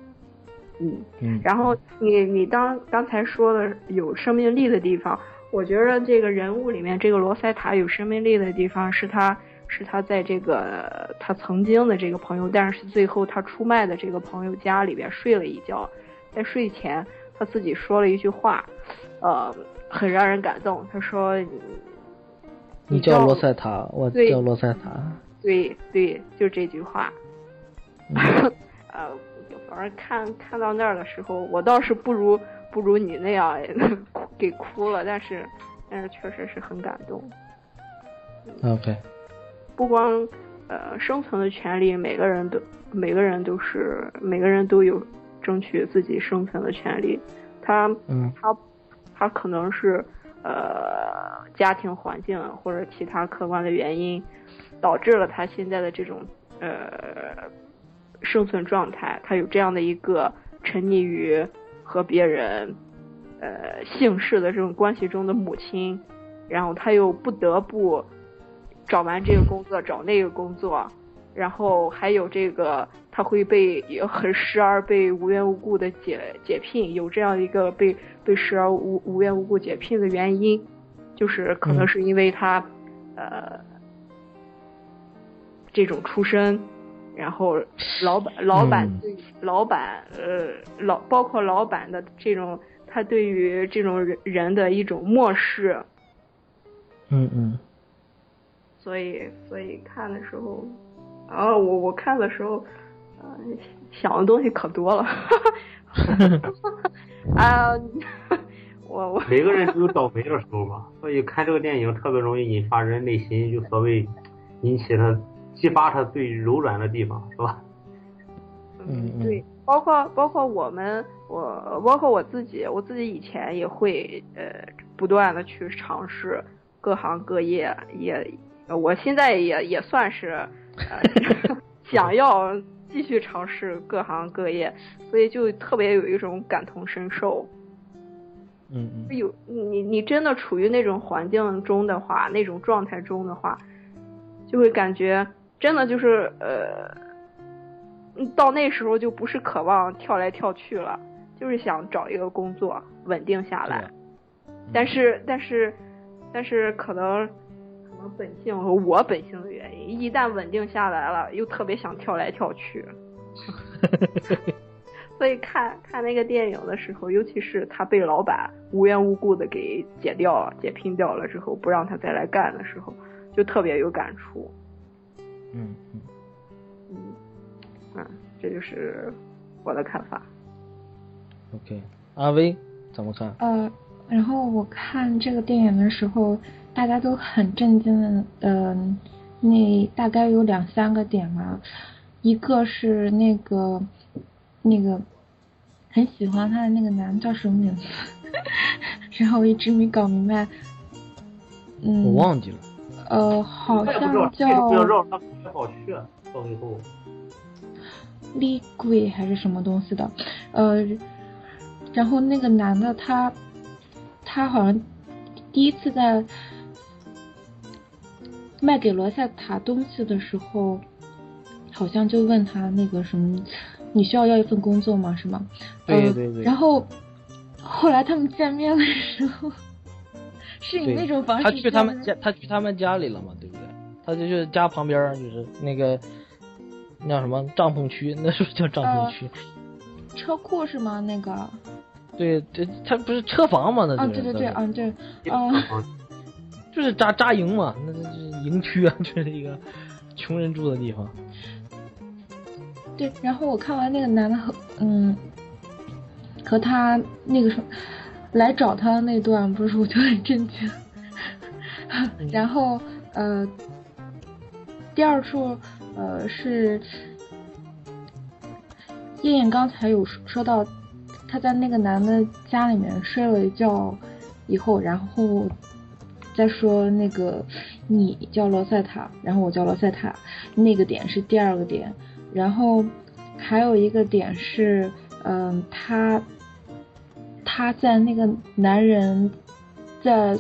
嗯，嗯，然后你你当刚才说的有生命力的地方，我觉得这个人物里面这个罗塞塔有生命力的地方是他是他在这个他曾经的这个朋友，但是最后他出卖的这个朋友家里边睡了一觉，在睡前他自己说了一句话，呃，很让人感动。他说：“你叫罗塞塔，我叫罗塞塔，对对，就这句话。嗯 呃，反正看看到那儿的时候，我倒是不如不如你那样哭 给哭了，但是但是确实是很感动。OK，不光呃生存的权利，每个人都每个人都是每个人都有争取自己生存的权利。他嗯他他可能是呃家庭环境或者其他客观的原因，导致了他现在的这种呃生存状态。他有这样的一个沉溺于和别人呃姓氏的这种关系中的母亲，然后他又不得不找完这个工作找那个工作，然后还有这个他会被也很时而被无缘无故的解解聘，有这样一个被被时而无无缘无故解聘的原因，就是可能嗯是因为他、呃这种出身，然后老板老板嗯。对、老板呃老包括老板的这种他对于这种人人的一种漠视，嗯嗯。所以所以看的时候，啊，我我看的时候，呃，想的东西可多了，啊，我我每个人都有倒霉的时候吧，所以看这个电影特别容易引发人内心就所谓引起他激发他最柔软的地方，是吧？嗯嗯对，包括包括我们，我包括我自己，我自己以前也会呃不断的去尝试各行各业，也我现在也也算是呃 想要继续尝试各行各业，所以就特别有一种感同身受。嗯嗯有你你真的处于那种环境中的话，那种状态中的话，就会感觉真的就是呃，嗯到那时候就不是渴望跳来跳去了，就是想找一个工作稳定下来。但是但是但是可能可能本性和我本性的原因，一旦稳定下来了，又特别想跳来跳去。所以看看那个电影的时候，尤其是他被老板无缘无故的给解掉了、解聘掉了之后，不让他再来干的时候，就特别有感触。嗯嗯嗯，嗯，这就是我的看法。，OK，阿威怎么看？呃，然后我看这个电影的时候，大家都很震惊的，嗯、那大概有两三个点吧，一个是那个那个很喜欢他的那个男叫什么名字，然后我一直没搞明白，嗯，我忘记了。呃，好我也不知道像这个不要叫绕他不好去，到最后。厉鬼还是什么东西的，呃，然后那个男的他，他好像第一次在卖给罗塞塔东西的时候，好像就问他那个什么，你需要要一份工作吗？是吗？呃对对对然后后来他们见面的时候，是以对那种方式他去他们家，他去他们家里了嘛，对不对？他就就是家旁边就是那个那叫什么帐篷区，那是不是叫帐篷区？车库是吗？那个对，这他不是车房嘛？那对对对，嗯啊对，啊。就是扎扎营嘛，那就是营区啊，就是一个穷人住的地方。对，然后我看完那个男的和嗯和他那个什么来找他的那段，不是我就很震惊。然后呃，第二处呃是燕燕刚才有说说到，他在那个男的家里面睡了一觉以后，然后再说那个你叫罗塞塔，然后我叫罗塞塔，那个点是第二个点。然后还有一个点是，嗯，他他在那个男人在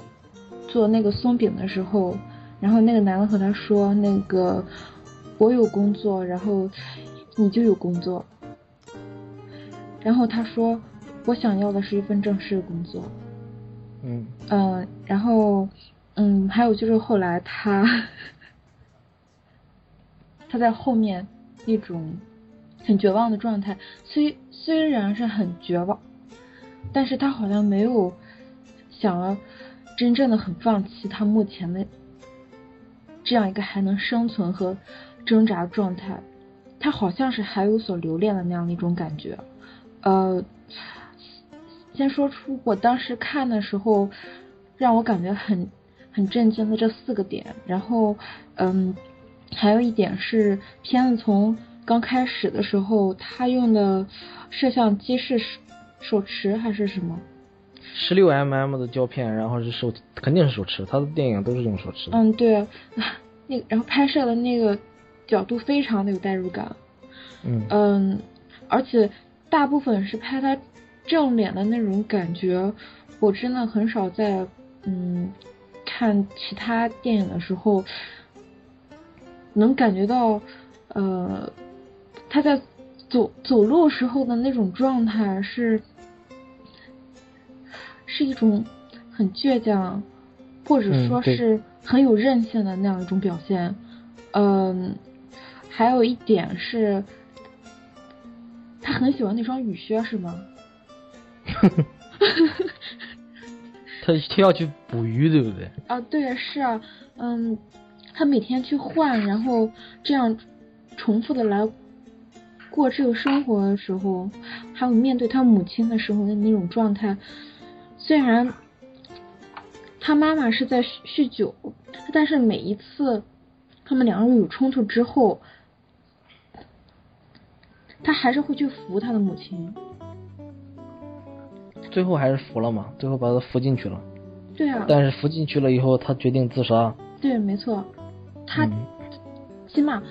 做那个松饼的时候，然后那个男的和他说，那个我有工作，然后你就有工作。然后他说，我想要的是一份正式的工作。嗯嗯，然后，嗯，还有就是后来他，他在后面一种很绝望的状态，虽虽然是很绝望，但是他好像没有想要真正的很放弃他目前的这样一个还能生存和挣扎的状态，他好像是还有所留恋的那样的一种感觉，呃。先说出我当时看的时候，让我感觉很很震惊的这四个点。然后，嗯，还有一点是片子从刚开始的时候，他用的摄像机是手手持还是什么？十六 mm 的胶片，然后是手，肯定是手持，他的电影都是用手持。嗯，对，那然后拍摄的那个角度非常的有代入感。嗯嗯，而且大部分是拍他正脸的那种感觉，我真的很少在嗯看其他电影的时候能感觉到，呃，他在走走路时候的那种状态是是一种很倔强，或者说是很有韧性的那样一种表现。嗯，还有一点是，他很喜欢那双雨靴，是吗？他他要去捕鱼，对不对？啊，对，是啊，嗯，他每天去换，然后这样重复的来过这个生活的时候，还有面对他母亲的时候的那种状态，虽然他妈妈是在酗酗酒，但是每一次他们两个人有冲突之后，他还是会去扶他的母亲。最后还是服了嘛，最后把他扶进去了。对啊，但是扶进去了以后，他决定自杀。对，没错，他嗯起码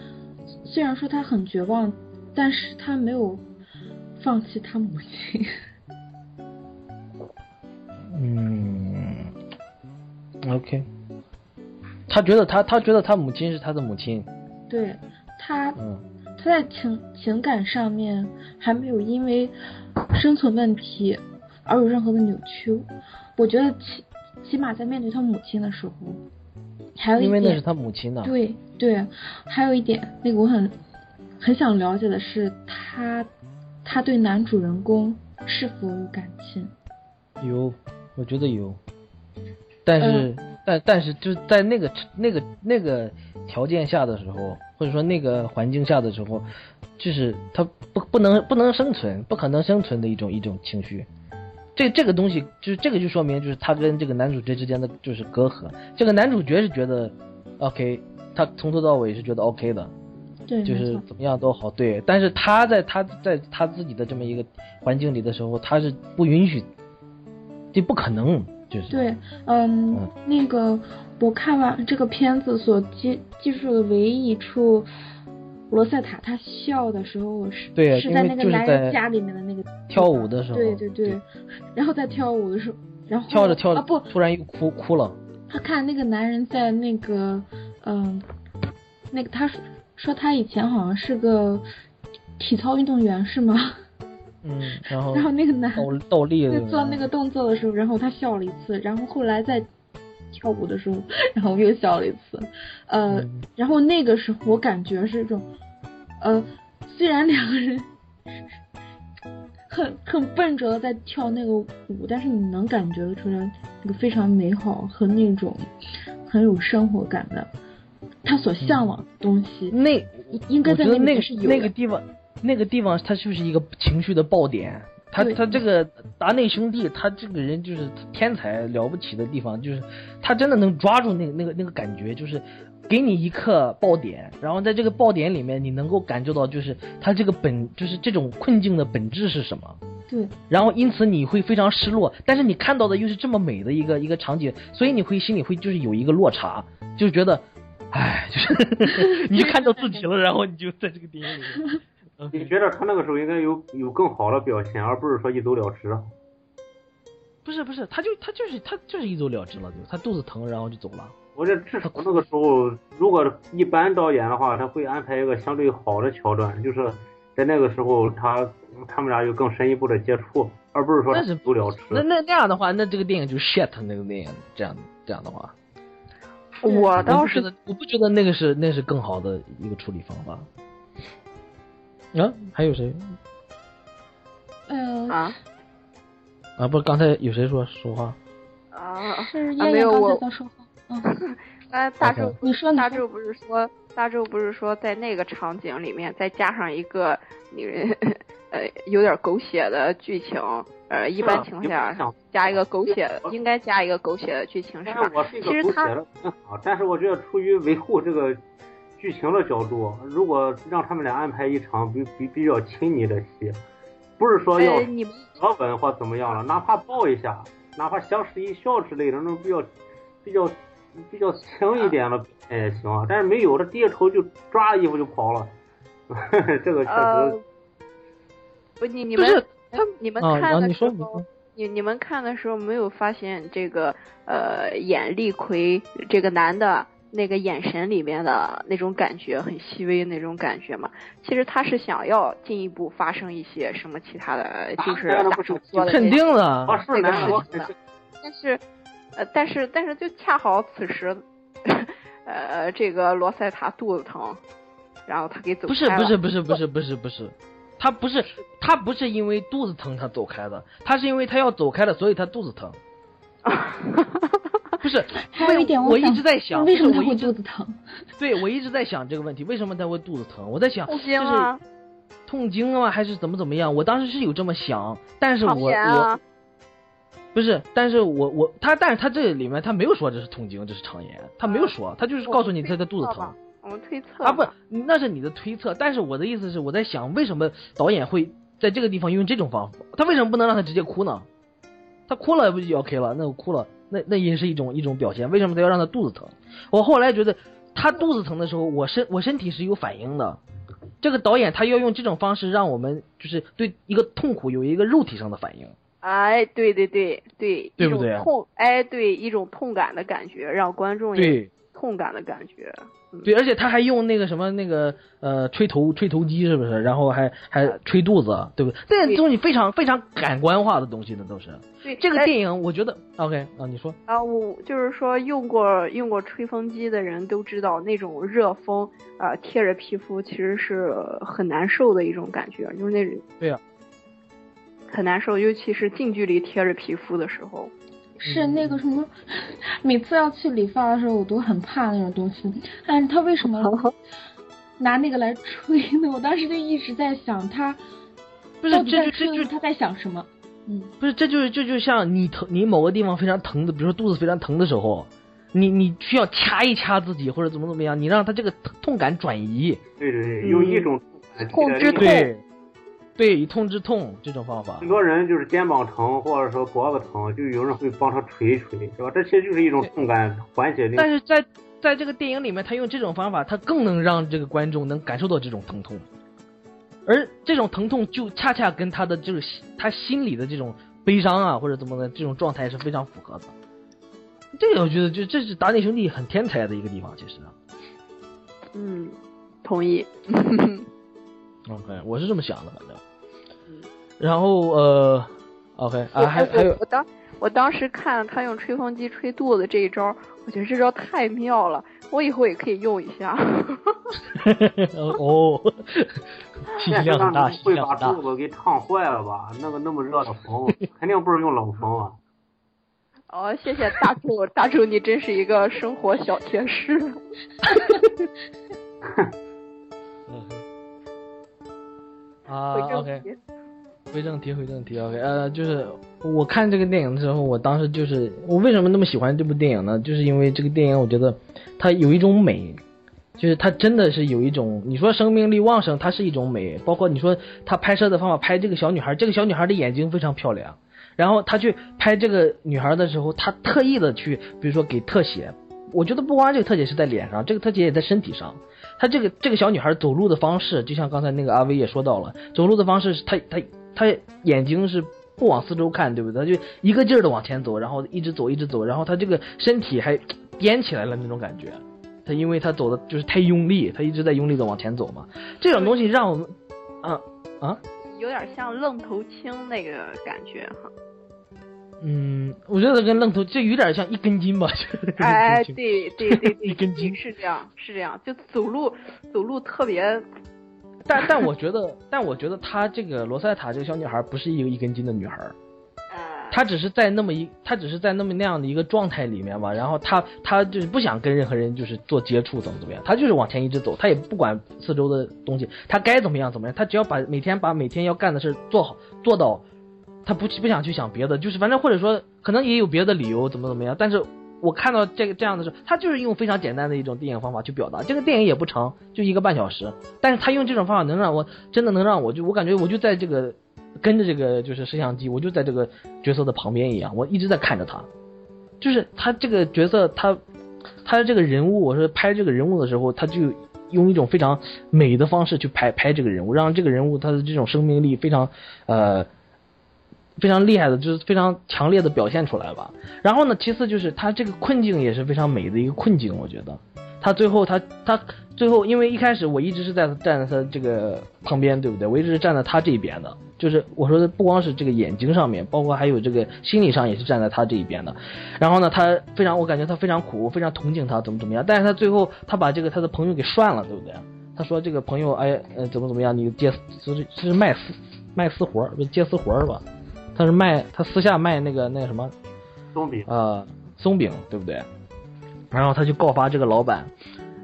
虽然说他很绝望，但是他没有放弃他母亲。嗯，OK。他觉得他他觉得他母亲是他的母亲。对他，嗯他在情情感上面还没有因为生存问题而有任何的扭曲。我觉得起起码在面对他母亲的时候，还有一点因为那是他母亲的。对对，还有一点，那个我很很想了解的是，他他对男主人公是否有感情？有，我觉得有。但是，嗯但但是就是在那个那个那个条件下的时候，或者说那个环境下的时候，就是他不不能不能生存，不可能生存的一种一种情绪。这这个东西就是这个就说明就是他跟这个男主角之间的就是隔阂。这个男主角是觉得 OK，他从头到尾是觉得 OK 的，对，就是怎么样都好，对。但是他在他在他自己的这么一个环境里的时候，他是不允许，这不可能，就是对，嗯，嗯那个我看完这个片子所记记述的唯一一处，罗塞塔他笑的时候是是在那个男人家里面的那个跳舞的时候对对对对，然后在跳舞的时候，然后跳着跳着，啊不，突然又哭哭了。他看那个男人在那个嗯，那个他说说他以前好像是个体操运动员是吗？嗯，然后然后那个男倒倒立在做那个动作的时候，然后他笑了一次，然后后来在跳舞的时候，然后又笑了一次，呃，嗯然后那个时候我感觉是一种，呃，虽然两个人很很笨拙的在跳那个舞，但是你能感觉得出来那个非常美好和那种很有生活感的，他所向往的东西，那应该在那个是有。那个地方，那个地方它就是一个情绪的爆点。他他这个达内兄弟，他这个人就是天才了不起的地方，就是他真的能抓住那个那个那个感觉，就是给你一刻爆点，然后在这个爆点里面，你能够感受到就是他这个本就是这种困境的本质是什么。对然后因此你会非常失落，但是你看到的又是这么美的一个一个场景，所以你会心里会就是有一个落差，就是觉得，哎，就是 你就看到自己了，然后你就在这个电影里面。你觉得他那个时候应该有有更好的表现，而不是说一走了之。不是不是，他就他就是他就是一走了之了，就他肚子疼，然后就走了。我这至少那个时候，如果一般导演的话，他会安排一个相对好的桥段，就是在那个时候他他们俩有更深一步的接触，而不是说但是走了之。那那那样的话，那这个电影就 shit 那个电影这样这样的话，我我倒是我不觉得那个是那是更好的一个处理方法。啊，还有谁呃，啊啊？不是刚才有谁说说话？啊是啊没有燕燕刚才我在说话，嗯，那大周你说大柱不是说大柱不是说在那个场景里面再加上一个女人呃有点狗血的剧情，呃一般情况下加一个狗血，应该加一个狗血的剧情是吧其实他狗血的挺好，但是我觉得出于维护这个剧情的角度，如果让他们俩安排一场比比比较亲昵的戏，不是说要呃，你们舌吻或怎么样了，哪怕抱一下，哪怕相视一笑之类的那种比较比较比较轻一点的也行啊。但是没有，他低着头就抓衣服就跑了，这个确呃实。不你你们他你们看的时候你你。们看的时候没有发现这个呃演厉奎这个男的那个眼神里面的那种感觉很细微那种感觉嘛？其实他是想要进一步发生一些什么其他的，就是肯定的，这个事情的但是呃但是但是就恰好此时呃这个罗塞塔肚子疼，然后他给走不是不是不是不是不是不是，他不是他不是因为肚子疼他走开的，他是因为他要走开了，所以他肚子疼。不是，还有一点我想一直在想，为什么他会肚子疼？对我一直在想这个问题，为什么他会肚子疼？我在想，就是痛经啊，还是怎么怎么样？我当时是有这么想，但是我啊我不是，但是我我他，但是他这里面他没有说这是痛经，这是肠炎，他没有说，他就是告诉你他的肚子疼。我推测啊，不，那是你的推测。但是我的意思是，我在想，为什么导演会在这个地方用这种方法？他为什么不能让他直接哭呢？他哭了不就 OK 了？那我哭了，那那也是一种一种表现。为什么他要让他肚子疼？我后来觉得，他肚子疼的时候，我身我身体是有反应的。这个导演他要用这种方式让我们就是对一个痛苦有一个肉体上的反应。哎，对对对对，对不对？痛，哎，对，一种痛感的感觉，让观众也痛感的感觉。对，而且他还用那个什么那个呃吹头吹头机是不是？然后还还吹肚子，对不对？这些东西非常非常感官化的东西呢，都是。对，这个电影我觉得 OK 啊，你说啊，我就是说用过用过吹风机的人都知道，那种热风啊贴着皮肤其实是很难受的一种感觉，就是那种对呀。很难受，尤其是近距离贴着皮肤的时候。是那个什么，每次要去理发的时候，我都很怕那种东西。但是他为什么拿那个来吹呢？我当时就一直在想，他不是这这就是他在想什么？嗯，不是，这就是这就像你疼，你某个地方非常疼的，比如说肚子非常疼的时候，你你需要掐一掐自己或者怎么怎么样，你让他这个痛感转移。对对对，有一种控制痛。对，以痛治痛这种方法，很多人就是肩膀疼或者说脖子疼，就有人会帮他捶一捶，是吧？这其实就是一种痛感缓解。但是在在这个电影里面，他用这种方法，他更能让这个观众能感受到这种疼痛，而这种疼痛就恰恰跟他的就是他心里的这种悲伤啊或者怎么的这种状态是非常符合的。这个我觉得就这是达内兄弟很天才的一个地方，其实。嗯，同意。OK，我是这么想的，反正。然后呃，OK 啊，还还有，我当我当时看他用吹风机吹肚子这一招，我觉得这招太妙了，我以后也可以用一下。哦，信息量很大，会把肚子给烫坏了吧？那个那么热的风，肯定不是用冷风啊。哦，谢谢大柱，大柱你真是一个生活小贴士。啊，OK，回正题，回正题，OK，呃，就是我看这个电影的时候，我当时就是我为什么那么喜欢这部电影呢？就是因为这个电影，我觉得它有一种美，就是它真的是有一种，你说生命力旺盛，它是一种美，包括你说他拍摄的方法，拍这个小女孩，这个小女孩的眼睛非常漂亮，然后他去拍这个女孩的时候，他特意的去，比如说给特写，我觉得不光这个特写是在脸上，这个特写也在身体上。她这个这个小女孩走路的方式，就像刚才那个阿威也说到了，走路的方式是她她她眼睛是不往四周看，对不对？她就一个劲儿的往前走，然后一直走一直走，然后她这个身体还颠起来了那种感觉。她因为她走的就是太用力，她一直在用力的往前走嘛。这种东西让我们，啊啊，有点像愣头青那个感觉哈。嗯，我觉得跟愣头这有点像一根筋吧。哎，对对对 对，一根筋是这样，是这样，就走路走路特别。但但我觉得，但我觉得她这个罗塞塔这个小女孩不是一个一根筋的女孩。她只是在那么一，她只是在那么那样的一个状态里面嘛。然后她她就是不想跟任何人就是做接触，怎么怎么样，她就是往前一直走，她也不管四周的东西，她该怎么样怎么样，她只要把每天把每天要干的事做好做到。他不去不想去想别的，就是反正或者说可能也有别的理由，怎么怎么样。但是我看到这个这样的时候，他就是用非常简单的一种电影方法去表达。这个电影也不长，就一个半小时，但是他用这种方法能让我真的能让我就我感觉我就在这个跟着这个就是摄像机，我就在这个角色的旁边一样，我一直在看着他。就是他这个角色，他他这个人物，我说拍这个人物的时候，他就用一种非常美的方式去拍拍这个人物，让这个人物他的这种生命力非常呃。非常厉害的，就是非常强烈的表现出来吧。然后呢，其次就是他这个困境也是非常美的一个困境，我觉得。他最后他他最后，因为一开始我一直是在站在他这个旁边，对不对？我一直是站在他这一边的。就是我说的，不光是这个眼睛上面，包括还有这个心理上也是站在他这一边的。然后呢，他非常，我感觉他非常苦，我非常同情他，怎么怎么样。但是他最后他把这个他的朋友给涮了，对不对？他说这个朋友，哎呃，怎么怎么样？你接是是卖私卖私活不接私活是吧？他是卖，他私下卖那个那个什么松饼，呃，松饼，对不对？然后他就告发这个老板。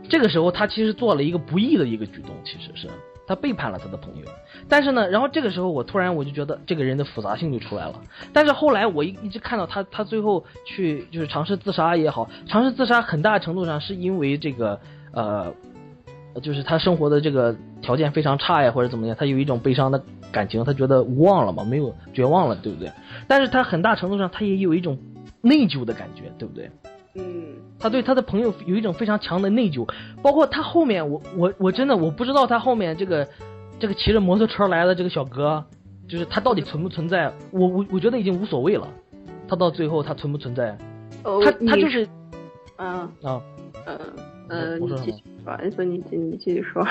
这个时候他其实做了一个不义的一个举动，其实是他背叛了他的朋友。但是呢，然后这个时候我突然我就觉得这个人的复杂性就出来了。但是后来我一一直看到他，他最后去就是尝试自杀也好，尝试自杀很大程度上是因为这个呃，就是他生活的这个条件非常差呀，或者怎么样，他有一种悲伤的感情，他觉得无望了嘛，没有绝望了，对不对？但是他很大程度上他也有一种内疚的感觉，对不对？嗯，他对他的朋友有一种非常强的内疚，包括他后面，我我我真的我不知道他后面这个这个骑着摩托车来的这个小哥，就是他到底存不存在？我我我觉得已经无所谓了，他到最后他存不存在？哦他他就是嗯啊，嗯嗯，你继续说，你说你你继续说，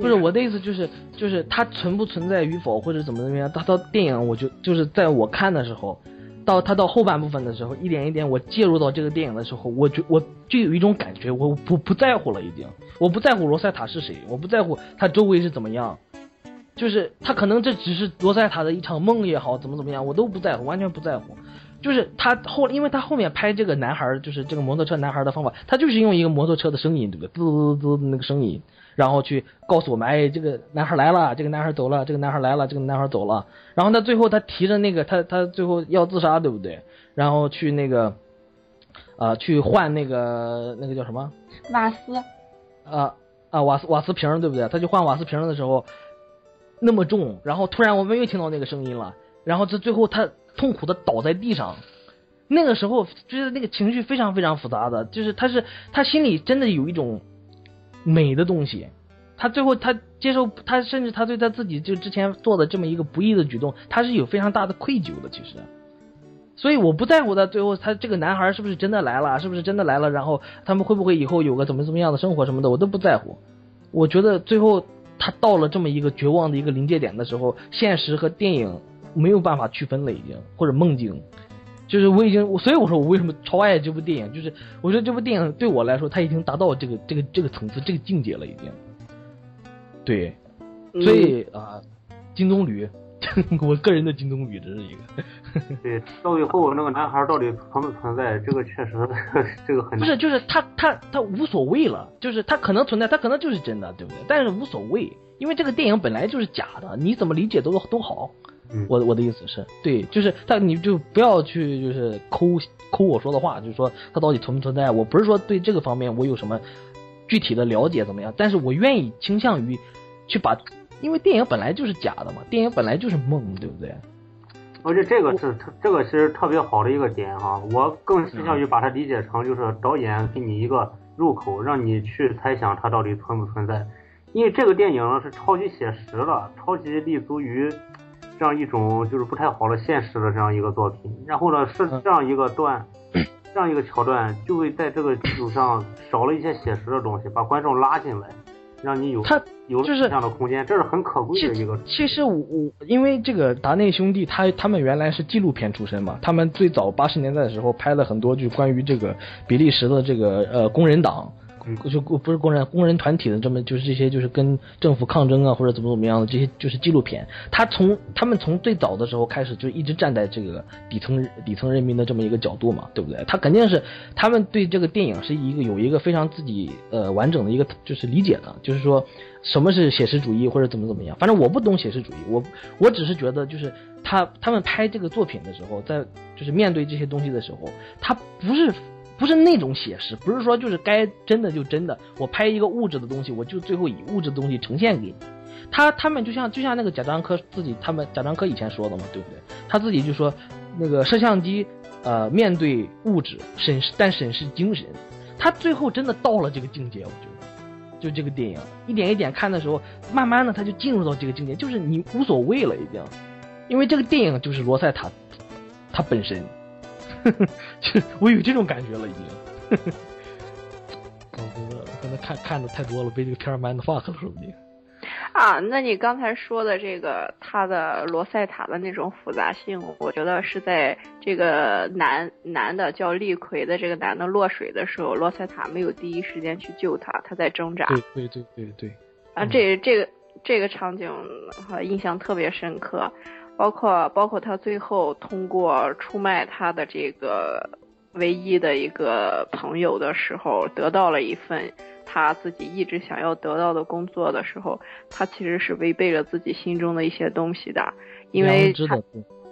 不是我的意思就是就是他存不存在与否或者怎么怎么样，他到电影我就就是在我看的时候，到他到后半部分的时候，一点一点我介入到这个电影的时候，我就我就有一种感觉，我不不在乎了，已经我不在乎罗塞塔是谁，我不在乎他周围是怎么样，就是他可能这只是罗塞塔的一场梦也好，怎么怎么样，我都不在乎，完全不在乎。就是他后，因为他后面拍这个男孩，就是这个摩托车男孩的方法，他就是用一个摩托车的声音，对不对？滋滋滋那个声音，然后去告诉我们，哎，这个男孩来了，这个男孩走了，这个男孩来了，这个男孩走了。然后他最后他提着那个他他最后要自杀，对不对？然后去那个，呃，去换那个那个叫什么？瓦斯，啊啊瓦斯瓦斯瓶，对不对？他去换瓦斯瓶的时候那么重，然后突然我们又听到那个声音了，然后这最后他痛苦的倒在地上。那个时候就是那个情绪非常非常复杂的，就是他是他心里真的有一种美的东西，他最后他接受他甚至他对他自己就之前做的这么一个不义的举动，他是有非常大的愧疚的，其实。所以我不在乎他最后他这个男孩是不是真的来了，是不是真的来了，然后他们会不会以后有个怎么怎么样的生活什么的，我都不在乎。我觉得最后他到了这么一个绝望的一个临界点的时候，现实和电影没有办法区分了，已经或者梦境。就是我已经，所以我说我为什么超爱这部电影，就是我觉得这部电影对我来说，它已经达到这个这个这个层次、这个境界了，已经。对，所以啊、金棕榈，我个人的金棕榈，这是一个。对，到最后那个男孩到底存不存在，这个确实 这个很不是，就是他他他无所谓了，就是他可能存在，他可能就是真的，对不对？但是无所谓，因为这个电影本来就是假的，你怎么理解都都好。嗯我我的意思是对，就是但你就不要去就是抠抠我说的话，就是说它到底存不存在？我不是说对这个方面我有什么具体的了解怎么样，但是我愿意倾向于去把，因为电影本来就是假的嘛，电影本来就是梦，对不对？而且这个是特这个其实特别好的一个点哈，我更倾向于把它理解成就是导演给你一个入口，让你去猜想它到底存不存在。因为这个电影是超级写实的，超级立足于这样一种就是不太好的现实的这样一个作品。然后呢，是这样一个段，这样一个桥段，就会在这个基础上少了一些写实的东西，把观众拉进来，让你有他有就是想象的空间，这是很可贵的一个。其实我我因为这个达内兄弟他他们原来是纪录片出身嘛，他们最早八十年代的时候拍了很多就关于这个比利时的这个呃工人党。嗯就不是工人工人团体的这么就是这些就是跟政府抗争啊或者怎么怎么样的这些就是纪录片，他从他们从最早的时候开始就一直站在这个底层底层人民的这么一个角度嘛，对不对？他肯定是他们对这个电影是一个有一个非常自己呃完整的一个就是理解的，就是说什么是写实主义或者怎么怎么样。反正我不懂写实主义，我我只是觉得就是他他们拍这个作品的时候，在就是面对这些东西的时候，他不是。不是那种写实，不是说就是该真的就真的，我拍一个物质的东西，我就最后以物质的东西呈现给你。他他们就像就像那个贾樟柯自己，他们贾樟柯以前说的嘛，对不对？他自己就说，那个摄像机，呃，面对物质审视，但审视精神。他最后真的到了这个境界，我觉得，就这个电影一点一点看的时候，慢慢的他就进入到这个境界，就是你无所谓了已经，因为这个电影就是罗塞塔，他本身。就我有这种感觉了，已经。我我刚才看看的太多了，被这个片儿 mind fuck 了，说不定。啊，那你刚才说的这个他的罗塞塔的那种复杂性，我觉得是在这个男男的叫利奎的这个男的落水的时候，罗塞塔没有第一时间去救他，他在挣扎。对对对对对。啊，这这个这个场景哈印象特别深刻。包括包括他最后通过出卖他的这个唯一的一个朋友的时候，得到了一份他自己一直想要得到的工作的时候，他其实是违背了自己心中的一些东西的，因为他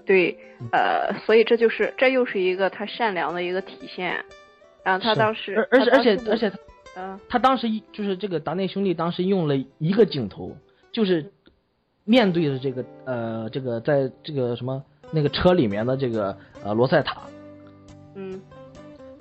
对呃，所以这就是这又是一个他善良的一个体现。然后他当时，而而且而且而且嗯他当时一就是这个达内兄弟当时用了一个镜头，就是面对着这个呃这个在这个什么那个车里面的这个呃罗塞塔，嗯。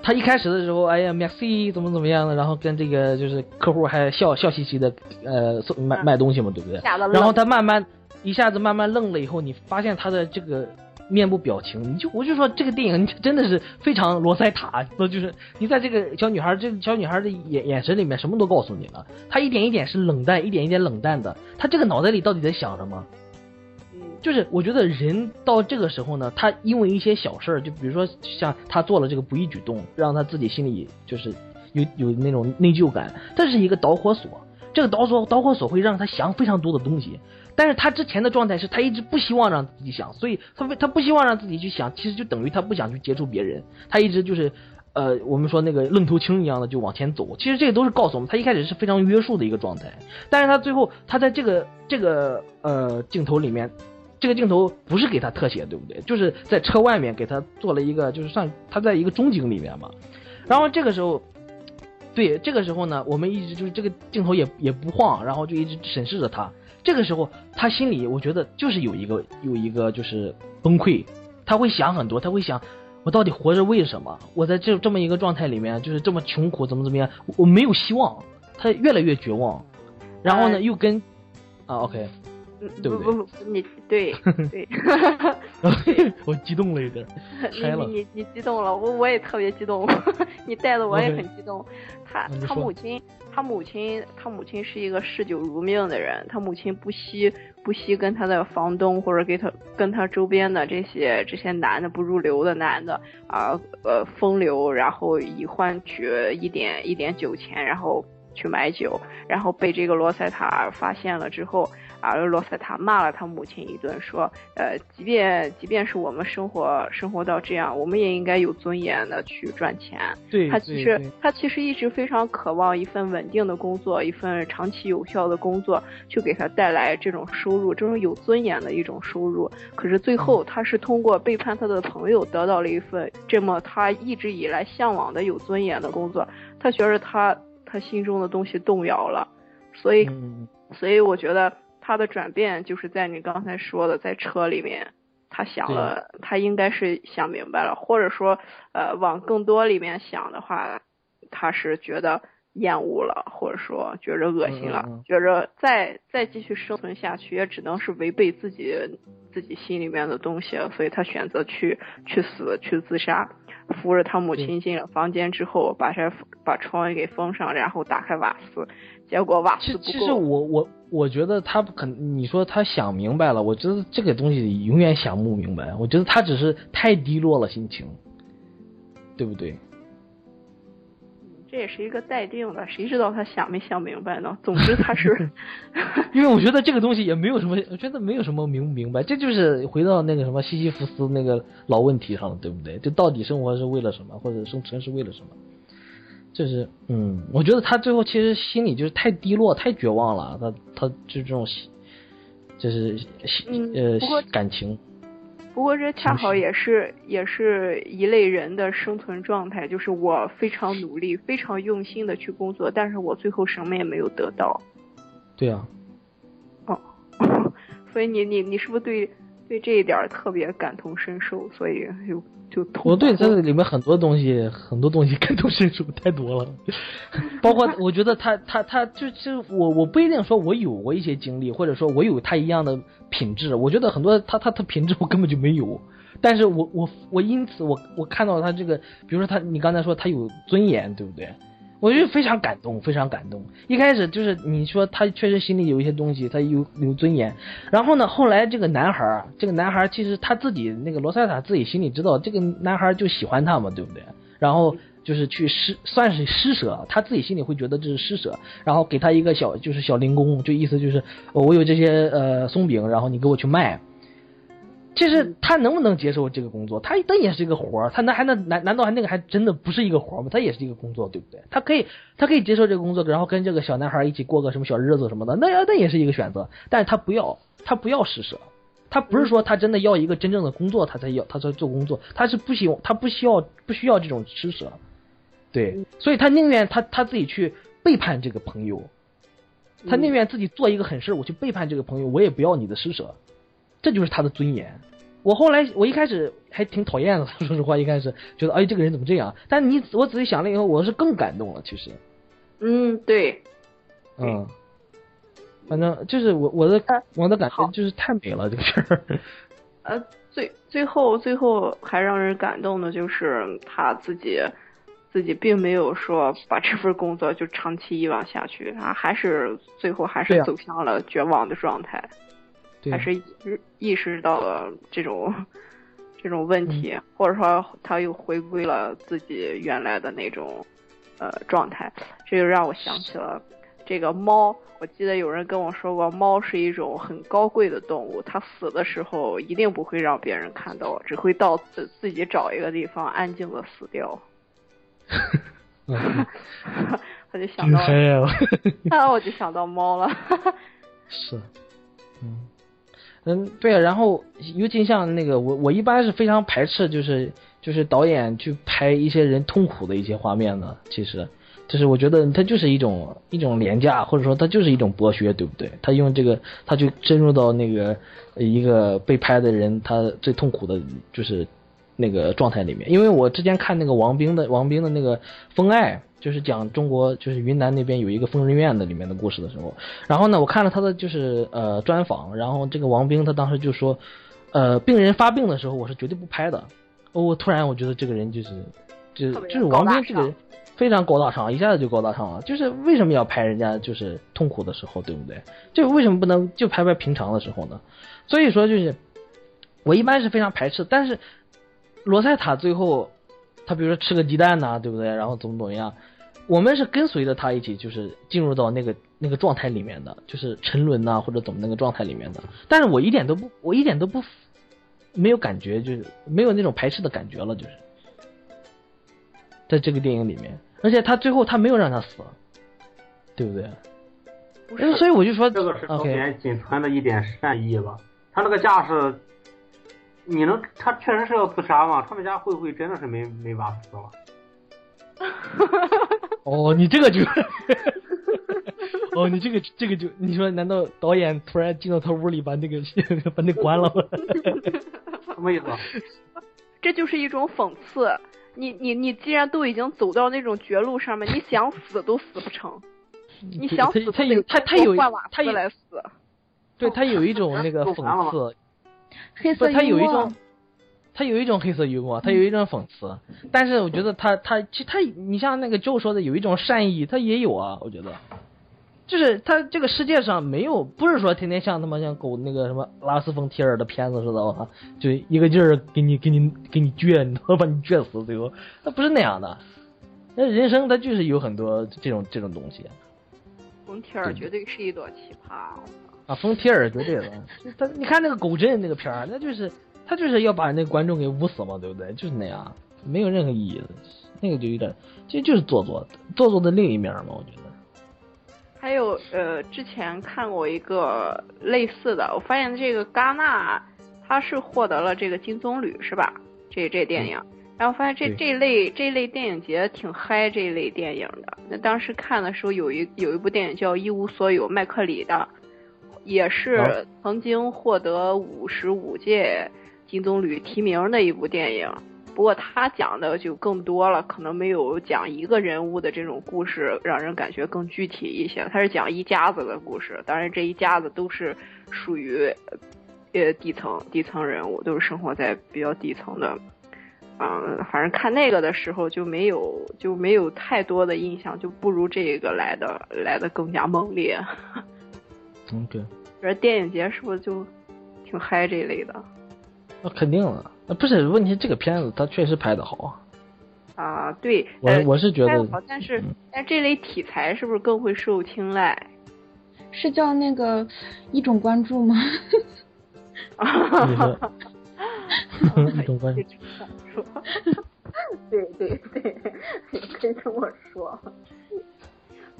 他一开始的时候，哎呀，Maxi 怎么怎么样的，然后跟这个就是客户还笑笑嘻嘻的，呃，送卖卖东西嘛，对不对？然后他慢慢一下子慢慢愣了以后，你发现他的这个面部表情，你就我就说这个电影真的是非常罗塞塔，那就是你在这个小女孩这个小女孩的眼眼神里面什么都告诉你了，她一点一点是冷淡，一点一点冷淡的，她这个脑袋里到底在想什么？嗯就是我觉得人到这个时候呢，他因为一些小事儿，就比如说像他做了这个不义举动，让他自己心里就是有有那种内疚感，这是一个导火索。这个导火导火索会让他想非常多的东西，但是他之前的状态是他一直不希望让自己想，所以他为他不希望让自己去想，其实就等于他不想去接触别人，他一直就是。呃，我们说那个愣头青一样的就往前走，其实这个都是告诉我们，他一开始是非常约束的一个状态，但是他最后他在这个这个呃镜头里面，这个镜头不是给他特写，对不对？就是在车外面给他做了一个，就是算他在一个中景里面嘛。然后这个时候，对这个时候呢，我们一直就是这个镜头也也不晃，然后就一直审视着他。这个时候，他心里我觉得就是有一个有一个就是崩溃，他会想很多，他会想我到底活着为什么？我在这这么一个状态里面，就是这么穷苦，怎么怎么样，我我没有希望，他越来越绝望。然后呢，哎又跟啊，OK，嗯对不对不不不，你对对，我激动了一点，你嗨了你你你激动了，我我也特别激动，你带的我也很激动。他他母亲，他母亲，他母亲是一个嗜酒如命的人，他母亲不惜不惜跟他的房东或者给他跟他周边的这些这些男的不入流的男的啊呃风流，然后以换取一点一点酒钱，然后去买酒，然后被这个罗塞塔发现了之后。啊，罗塞塔骂了他母亲一顿，说，呃，即便即便是我们生活生活到这样，我们也应该有尊严的去赚钱。对他其实他其实一直非常渴望一份稳定的工作，一份长期有效的工作，去给他带来这种收入，这种有尊严的一种收入。可是最嗯后，他是通过背叛他的朋友，得到了一份这么他一直以来向往的有尊严的工作。他觉得他他心中的东西动摇了，所以嗯，所以我觉得他的转变就是在你刚才说的，在车里面，他想了，他应该是想明白了，或者说，呃，往更多里面想的话，他是觉得厌恶了，或者说觉着恶心了，嗯嗯嗯觉着再再继续生存下去，也只能是违背自己自己心里面的东西，所以他选择去去死，去自杀。扶着他母亲进了房间之后，把这把窗给封上，然后打开瓦斯，结果瓦斯不够。其实我我我觉得他可能你说他想明白了，我觉得这个东西永远想不明白。我觉得他只是太低落了心情，对不对？这也是一个待定的，谁知道他想没想明白呢？总之他是，因为我觉得这个东西也没有什么，我觉得没有什么明不明白，这就是回到那个什么西西弗斯那个老问题上了，对不对？就到底生活是为了什么，或者生存是为了什么？这是，嗯，我觉得他最后其实心里就是太低落、太绝望了，他他就这种，就是嗯呃感情，不过这恰好也是也是一类人的生存状态，就是我非常努力、非常用心的去工作，但是我最后什么也没有得到。对啊，哦 所以你你你是不是对对这一点儿特别感同身受？所以就就。我对这里面很多东西，很多东西 感同身受太多了，包括我觉得他他他就是我我不一定说我有过一些经历，或者说我有他一样的品质，我觉得很多他他他品质我根本就没有，但是我我我因此我我看到他这个，比如说他你刚才说他有尊严，对不对？我就非常感动，非常感动。一开始就是你说他确实心里有一些东西，他有有尊严。然后呢，后来这个男孩儿，这个男孩儿其实他自己那个罗塞塔自己心里知道，这个男孩儿就喜欢他嘛，对不对？然后就是去施，算是施舍，他自己心里会觉得这是施舍，然后给他一个小就是小零工，就意思就是、我有这些呃松饼，然后你给我去卖。其实他能不能接受这个工作？他那也是一个活儿，他那还能难难道还那个还真的不是一个活儿吗？他也是一个工作，对不对？他可以他可以接受这个工作，然后跟这个小男孩一起过个什么小日子什么的，那那也是一个选择。但是他不要，他不要施舍，他不是说他真的要一个真正的工作，他才要他才做工作，他是不希望他不需要不需要这种施舍，对，所以他宁愿他他自己去背叛这个朋友，他宁愿自己做一个狠事，我去背叛这个朋友，我也不要你的施舍，这就是他的尊严。我后来我一开始还挺讨厌的，说实话，一开始觉得哎这个人怎么这样？但你我仔细想了以后，我是更感动了。其实，嗯，对，嗯，反正就是我我的我的感觉就是太美了这个事儿。呃，最最后最后还让人感动的就是他自己自己并没有说把这份工作就长期以往下去，他还是最后还是走向了绝望的状态。还是意识到了这种这种问题，或者说他又回归了自己原来的那种呃状态，这就让我想起了这个猫。我记得有人跟我说过，猫是一种很高贵的动物，它死的时候一定不会让别人看到，只会到自自己找一个地方安静的死掉。我就想到，啊，我就想到猫了。是，嗯。嗯，对啊，然后尤其像那个我，我一般是非常排斥，就是就是导演去拍一些人痛苦的一些画面的。其实，就是我觉得他就是一种一种廉价，或者说他就是一种剥削，对不对？他用这个，他就深入到那个一个被拍的人他最痛苦的，就是那个状态里面。因为我之前看那个王兵的王兵的那个《风爱》。就是讲中国，就是云南那边有一个疯人院的里面的故事的时候，然后呢，我看了他的就是呃专访，然后这个王兵他当时就说，呃，病人发病的时候我是绝对不拍的。哦我突然我觉得这个人就是，就就是王兵这个人非常高大上，一下子就高大上了。就是为什么要拍人家就是痛苦的时候，对不对？就为什么不能就拍拍平常的时候呢？所以说就是我一般是非常排斥，但是罗塞塔最后他比如说吃个鸡蛋呐，对不对？然后怎么怎么样？我们是跟随着他一起，就是进入到那个那个状态里面的，就是沉沦呐，或者怎么那个状态里面的。但是我一点都不，我一点都不没有感觉，就是没有那种排斥的感觉了，就是在这个电影里面。而且他最后他没有让他死，对不对？不是，所以我就说这个是导演仅存的一点善意吧。他那个架势，你能他确实是要自杀吗？他们家会不会真的是没没法死了？哦，你这个就，哦，你这个这个就，你说难道导演突然进到他屋里把那个 把那关了吗？什么意思？这就是一种讽刺。你你你既然都已经走到那种绝路上面，你想死都死不成。你想死他有他他有他来死。对他有一种那个讽刺，黑色他有一种。他有一种黑色幽默，他有一种讽刺，但是我觉得他他其实他你像那个 Joe 说的有一种善意，他也有啊，我觉得，就是他这个世界上没有不是说天天像他妈像狗那个什么拉斯冯提尔的片子似的，我操，就一个劲儿给你给你给你撅，你他 把你撅死最后，他不是那样的，那人生他就是有很多这种这种东西。冯提尔绝对是一朵奇葩啊！冯提尔绝对的，他你看那个狗镇那个片儿，那就是。他就是要把那观众给捂死嘛，对不对？就是那样，没有任何意义的，那个就有点，其实就是做作，做作的另一面嘛，我觉得。还有呃，之前看过一个类似的，我发现这个戛纳他是获得了这个金棕榈，是吧？这这电影，然后发现这这类这类电影节挺嗨这一类电影的。那当时看的时候，有一有一部电影叫《一无所有》，麦克里的，也是曾经获得五十五届。金棕榈提名的一部电影，不过他讲的就更多了，可能没有讲一个人物的这种故事让人感觉更具体一些。他是讲一家子的故事，当然这一家子都是属于呃底层底层人物，都是生活在比较底层的。嗯，反正看那个的时候就没有就没有太多的印象，就不如这个来的来的更加猛烈。嗯，对。这电影节是不是就挺嗨这一类的？那肯定了，那不是问题。这个片子它确实拍的好啊。啊，对，我我是觉得，但是但这类题材是不是更会受青睐？是叫那个一种关注吗？一种关注。对对 对，你可以跟我说。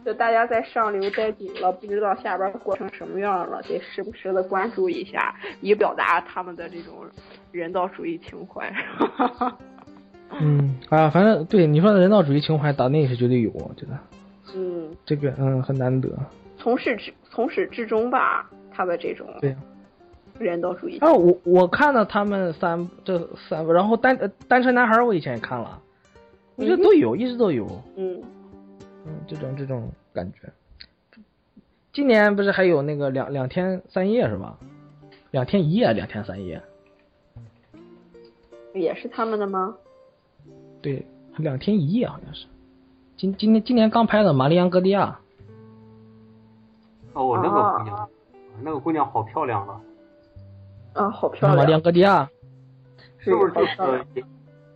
就大家在上流待久了，不知道下边过成什么样了，得时不时的关注一下，以表达他们的这种人道主义情怀。嗯啊，反正对你说的人道主义情怀，党内是绝对有，我觉得嗯，这个嗯很难得。从始至从始至终吧，他的这种对人道主义。啊，我我看了他们三这三部，然后单呃单车男孩我以前也看了，我觉得都有，一直都有，嗯，嗯，这种这种感觉。今年不是还有那个两两天三夜是吧？两天一夜，两天三夜，也是他们的吗？对，两天一夜好像是。今今天今年刚拍的《玛丽安格蒂亚哦，那个啊姑娘，那个姑娘好漂亮啊！啊，好》，漂亮玛丽亮安，戈蒂亚，是不是就是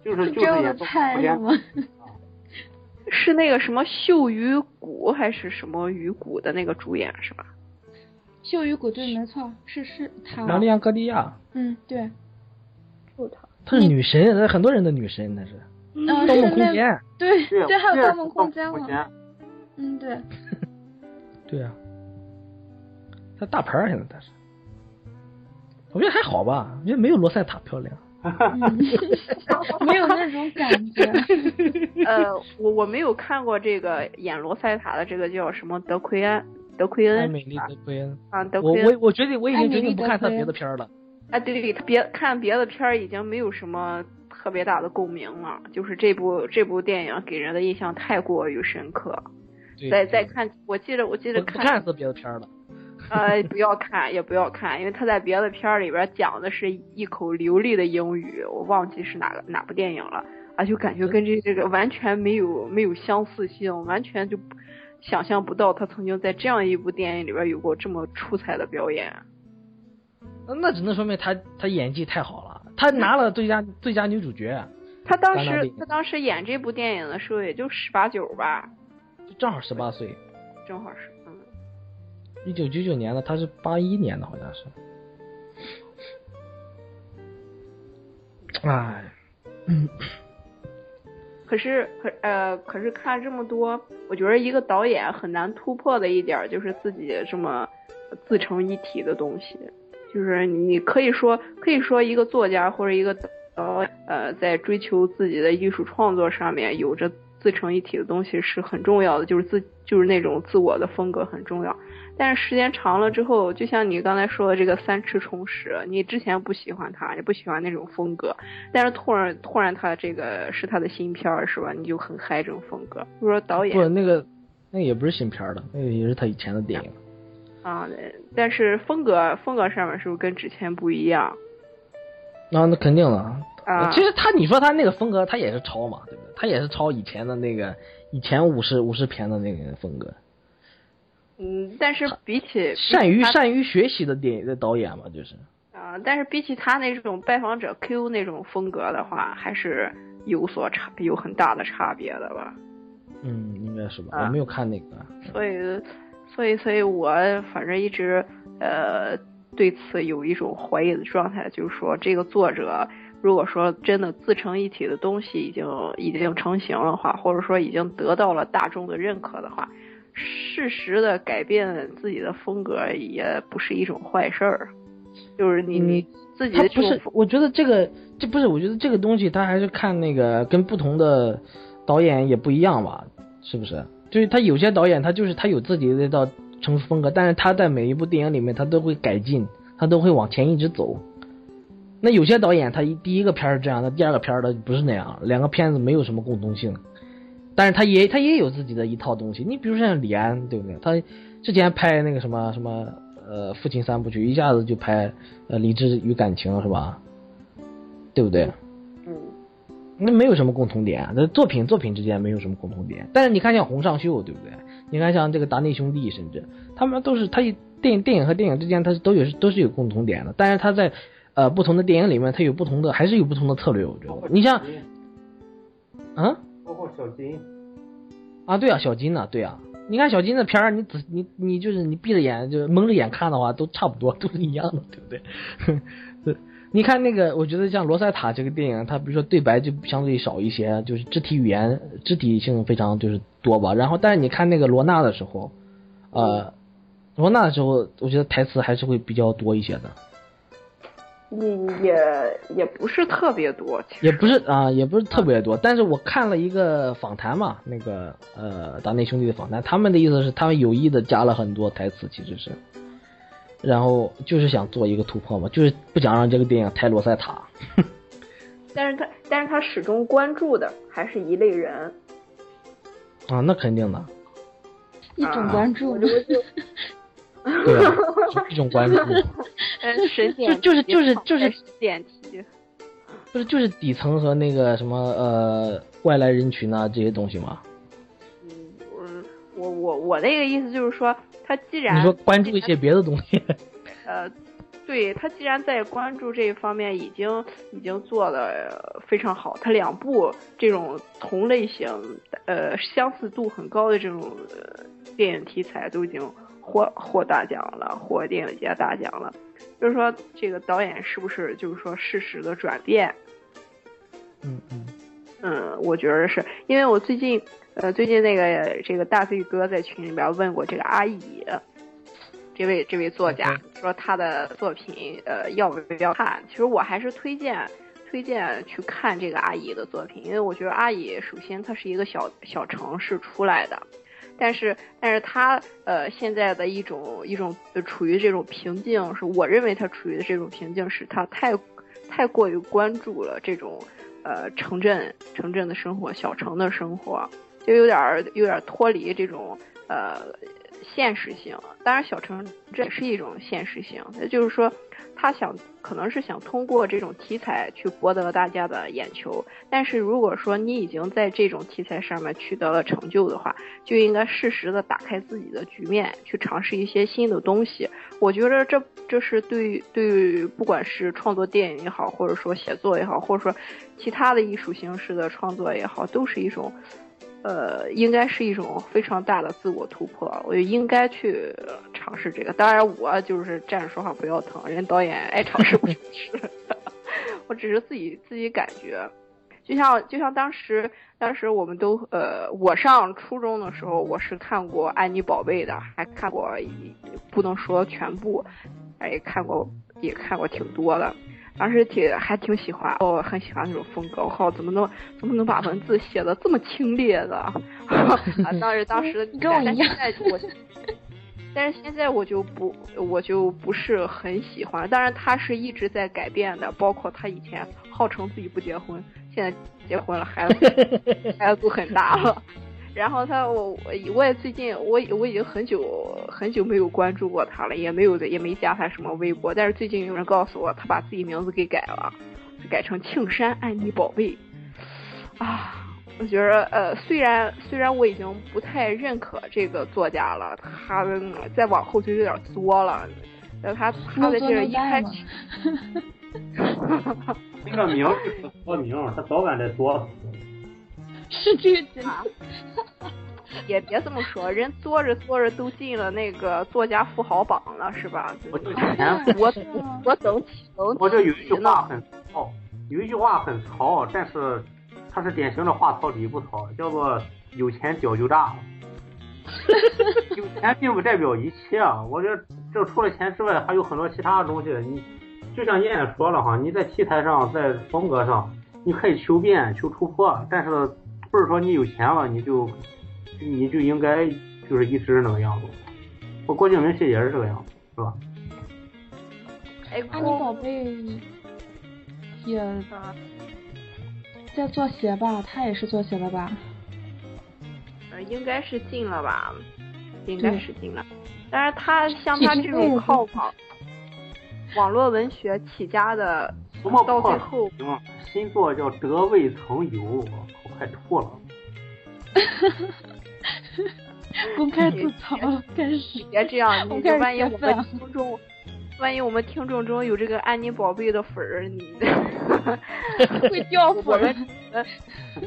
就是就这么是演菜是吗？是那个什么秀鱼谷还是什么鱼谷的那个主演是吧？秀鱼谷对，没错，是是他。玛丽亚戈蒂亚，嗯，对，就他。她是女神，那很多人的女神，那是嗯，《盗梦空间》。对对对，还有《盗盗梦空间》了。间，嗯，对，对呀、她大牌儿现在她是，我觉得还好吧，我觉得没有罗塞塔漂亮。嗯，没有那种感觉。呃，我我没有看过这个演罗塞塔的这个叫什么德奎安德奎恩美丽德奎恩，啊德奎恩我我决定我已经决定不看她德奎恩别的片了。啊，对对，他别看别的片已经没有什么特别大的共鸣了，就是这部这部电影给人的印象太过于深刻。对再再看，我记得我记得看看她别的片了。呃，不要看，也不要看，因为他在别的片儿里边讲的是一口流利的英语，我忘记是哪个哪部电影了啊，就感觉跟这这个完全没有没有相似性，完全就想象不到他曾经在这样一部电影里边有过这么出彩的表演。那那只能说明他他演技太好了，他拿了最佳最佳女主角，他当时他当时演这部电影的时候也就十八九吧，正好十八岁，正好是嗯。一九九九年的，他是八一年的，好像是。哎，可是可呃，可是看这么多，我觉得一个导演很难突破的一点就是自己这么自成一体的东西，就是你可以说可以说一个作家或者一个导呃，在追求自己的艺术创作上面有着自成一体的东西是很重要的，就是自就是那种自我的风格很重要。但是时间长了之后，就像你刚才说的这个三池崇史，你之前不喜欢他，你不喜欢那种风格，但是突然突然他这个是他的新片儿是吧？你就很嗨这种风格。比如说导演不，演那个那个也不是新片儿了，那个也是他以前的电影。啊，对但是风格风格上面是不是跟之前不一样那、那肯定了。啊？其实他，你说他那个风格，他也是抄嘛，对不对？他也是抄以前的那个以前武士武士片的那个风格，嗯，但是比起善于善于学习的电影的导演嘛，就是。啊，但是比起他那种拜访者 Q 那种风格的话，还是有所差，有很大的差别的吧。嗯，应该是吧？啊我没有看那个。所以，所以，所以我反正一直呃对此有一种怀疑的状态，就是说这个作者如果说真的自成一体的东西已经已经成型的话，或者说已经得到了大众的认可的话，适时的改变自己的风格也不是一种坏事儿。就是你你自己他不是我觉得这个这不是，我觉得这个东西他还是看那个跟不同的导演也不一样吧，是不是？就是他有些导演他就是他有自己的那套成熟风格，但是他在每一部电影里面他都会改进，他都会往前一直走。那有些导演他一第一个片儿是这样，的第二个片儿他不是那样，两个片子没有什么共同性，但是他也他也有自己的一套东西。你比如说像李安，对不对？他之前拍那个什么什么呃父亲三部曲，一下子就拍呃理智与感情是吧？对不对？嗯那没有什么共同点，那作品作品之间没有什么共同点。但是你看像洪尚秀，对不对？你看像这个达内兄弟，甚至他们都是他电影电影和电影之间，他是都有都是有共同点的。但是他在呃不同的电影里面，它有不同的还是有不同的策略。我觉得，你像嗯包括小金，啊，对啊，小金呢，对啊，你看小金的片儿，你仔你你就是你闭着眼就蒙着眼看的话，都差不多，都是一样的，对不对？对你看那个，我觉得像罗塞塔这个电影，它比如说对白就相对少一些，就是肢体语言、肢体性非常就是多吧。然后，但是你看那个罗纳的时候，呃，罗纳的时候，我觉得台词还是会比较多一些的。也也也不是特别多，其实也不是啊、也不是特别多。但是我看了一个访谈嘛，那个呃达内兄弟的访谈，他们的意思是他们有意的加了很多台词，其实是，然后就是想做一个突破嘛，就是不想让这个电影太罗塞塔。但是他但是他始终关注的还是一类人，啊，那肯定的，一种关注我。就我就对啊，是一种关注，呃神点就是就是就是点题，不是就是底层和那个什么呃外来人群啊这些东西吗。嗯，我我我那个意思就是说，他既然你说关注一些别的东西，呃，对他既然在关注这一方面已经已经做的非常好，他两部这种同类型呃相似度很高的这种、呃、电影题材都已经获获大奖了，获电影节大奖了，就是说这个导演是不是就是说事实的转变？嗯嗯嗯，我觉得是因为我最近呃最近那个这个大飞哥在群里边问过这个阿乙，这位这位作家说他的作品呃要不要看？其实我还是推荐推荐去看这个阿乙的作品，因为我觉得阿乙首先他是一个小小城市出来的。但是，但是他呃现在的一种一种、呃处于这种平静，是我认为他处于的这种平静是他太太过于关注了这种呃城镇城镇的生活、小城的生活，就有点儿有点儿脱离这种呃现实性。当然，小城这也是一种现实性，也就是说，他想可能是想通过这种题材去博得大家的眼球。但是如果说你已经在这种题材上面取得了成就的话，就应该适时的打开自己的局面，去尝试一些新的东西。我觉得这这是对对，不管是创作电影也好，或者说写作也好，或者说其他的艺术形式的创作也好，都是一种。呃，应该是一种非常大的自我突破，我就应该去尝试这个。当然，我就是站着说话不腰疼，人导演爱尝试不 尝试，我只是自己自己感觉。就像就像当时当时我们都呃，我上初中的时候，我是看过《安妮宝贝》的，还看过不能说全部，哎看过也看过挺多的。当时挺还挺喜欢，我、很喜欢那种风格。我靠，怎么能怎么能把文字写的这么清冽的？啊，当时当时跟我一样但是现在我，但是现在我就不我就不是很喜欢。当然，他是一直在改变的，包括他以前号称自己不结婚，现在结婚了，孩子 孩子都很大了。然后他我我我也最近我我已经很久很久没有关注过他了，也没有也没加他什么微博。但是最近有人告诉我，他把自己名字给改了，改成庆山爱你宝贝。啊，我觉得呃，虽然虽然我已经不太认可这个作家了，他的再往后就有点作了。呃，他他的这个一开始，那个名是作名，他早晚得作。是这个节啊也别这么说，人作着作着都进了那个作家富豪榜了，是吧？我就前我我等等我这有一句话很糙，有一句话很糙，但是它是典型的话糙理不糙，叫做有钱屌就炸了。有钱并不代表一切啊！我觉得这除了钱之外，还有很多其他的东西。你就像燕燕说了哈，你在题材上，在风格上，你可以求变、求突破，但是不是说你有钱了你就你就应该就是一直那个样子。我郭敬明其实也是这个样子，是吧？哎，安妮宝贝也在做鞋吧？他也是做鞋的吧？呃，应该是进了吧，应该是进了。但是他像他这种靠网网络文学起家的，什么到最后行，新作叫《得未曾有》，我靠，快吐了。公开吐槽开始，别这样，你我开始万一我们听众，万一我们听众中有这个安妮宝贝的粉儿，你 会掉粉儿们。呃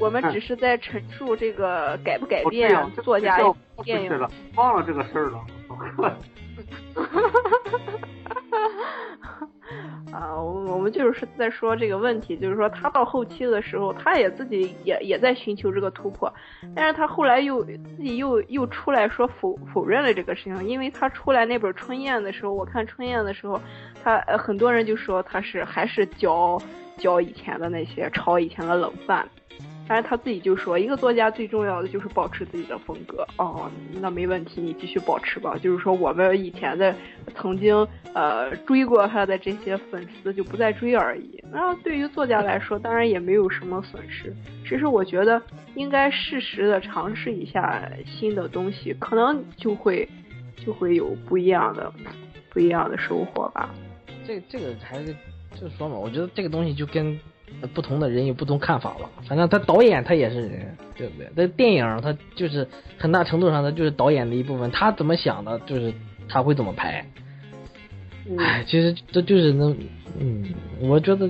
我们只是在陈述这个改不改变作家电影忘了这个事儿了。啊，我我们就是在说这个问题，就是说他到后期的时候，他也自己也也在寻求这个突破，但是他后来又自己又又出来说否否认了这个事情，因为他出来那本《春燕》的时候，我看《春燕》的时候，他呃很多人就说他是还是教教以前的那些炒以前的冷饭。但是他自己就说，一个作家最重要的就是保持自己的风格。哦，那没问题，你继续保持吧。就是说，我们以前的曾经呃追过他的这些粉丝就不再追而已。那对于作家来说，当然也没有什么损失。其实我觉得应该适时的尝试一下新的东西，可能就会就会有不一样的不一样的收获吧。这这个还是就是说嘛，我觉得这个东西就跟。不同的人有不同看法吧，反正他导演他也是人，对不对？这电影他就是很大程度上他就是导演的一部分，他怎么想的，就是他会怎么拍。哎，其实这就是那，嗯，我觉得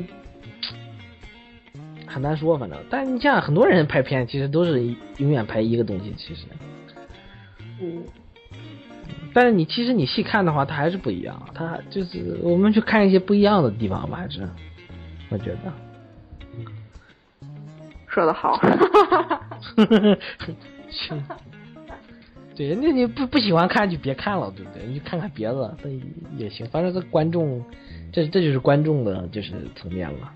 很难说，反正。但你像很多人拍片，其实都是永远拍一个东西，其实。嗯。但是你其实你细看的话，它还是不一样，它就是我们去看一些不一样的地方吧，还是我觉得。说的好，对，那你不不喜欢看就别看了，对不对？你就看看别的，那也行。反正这观众，这这就是观众的就是层面了。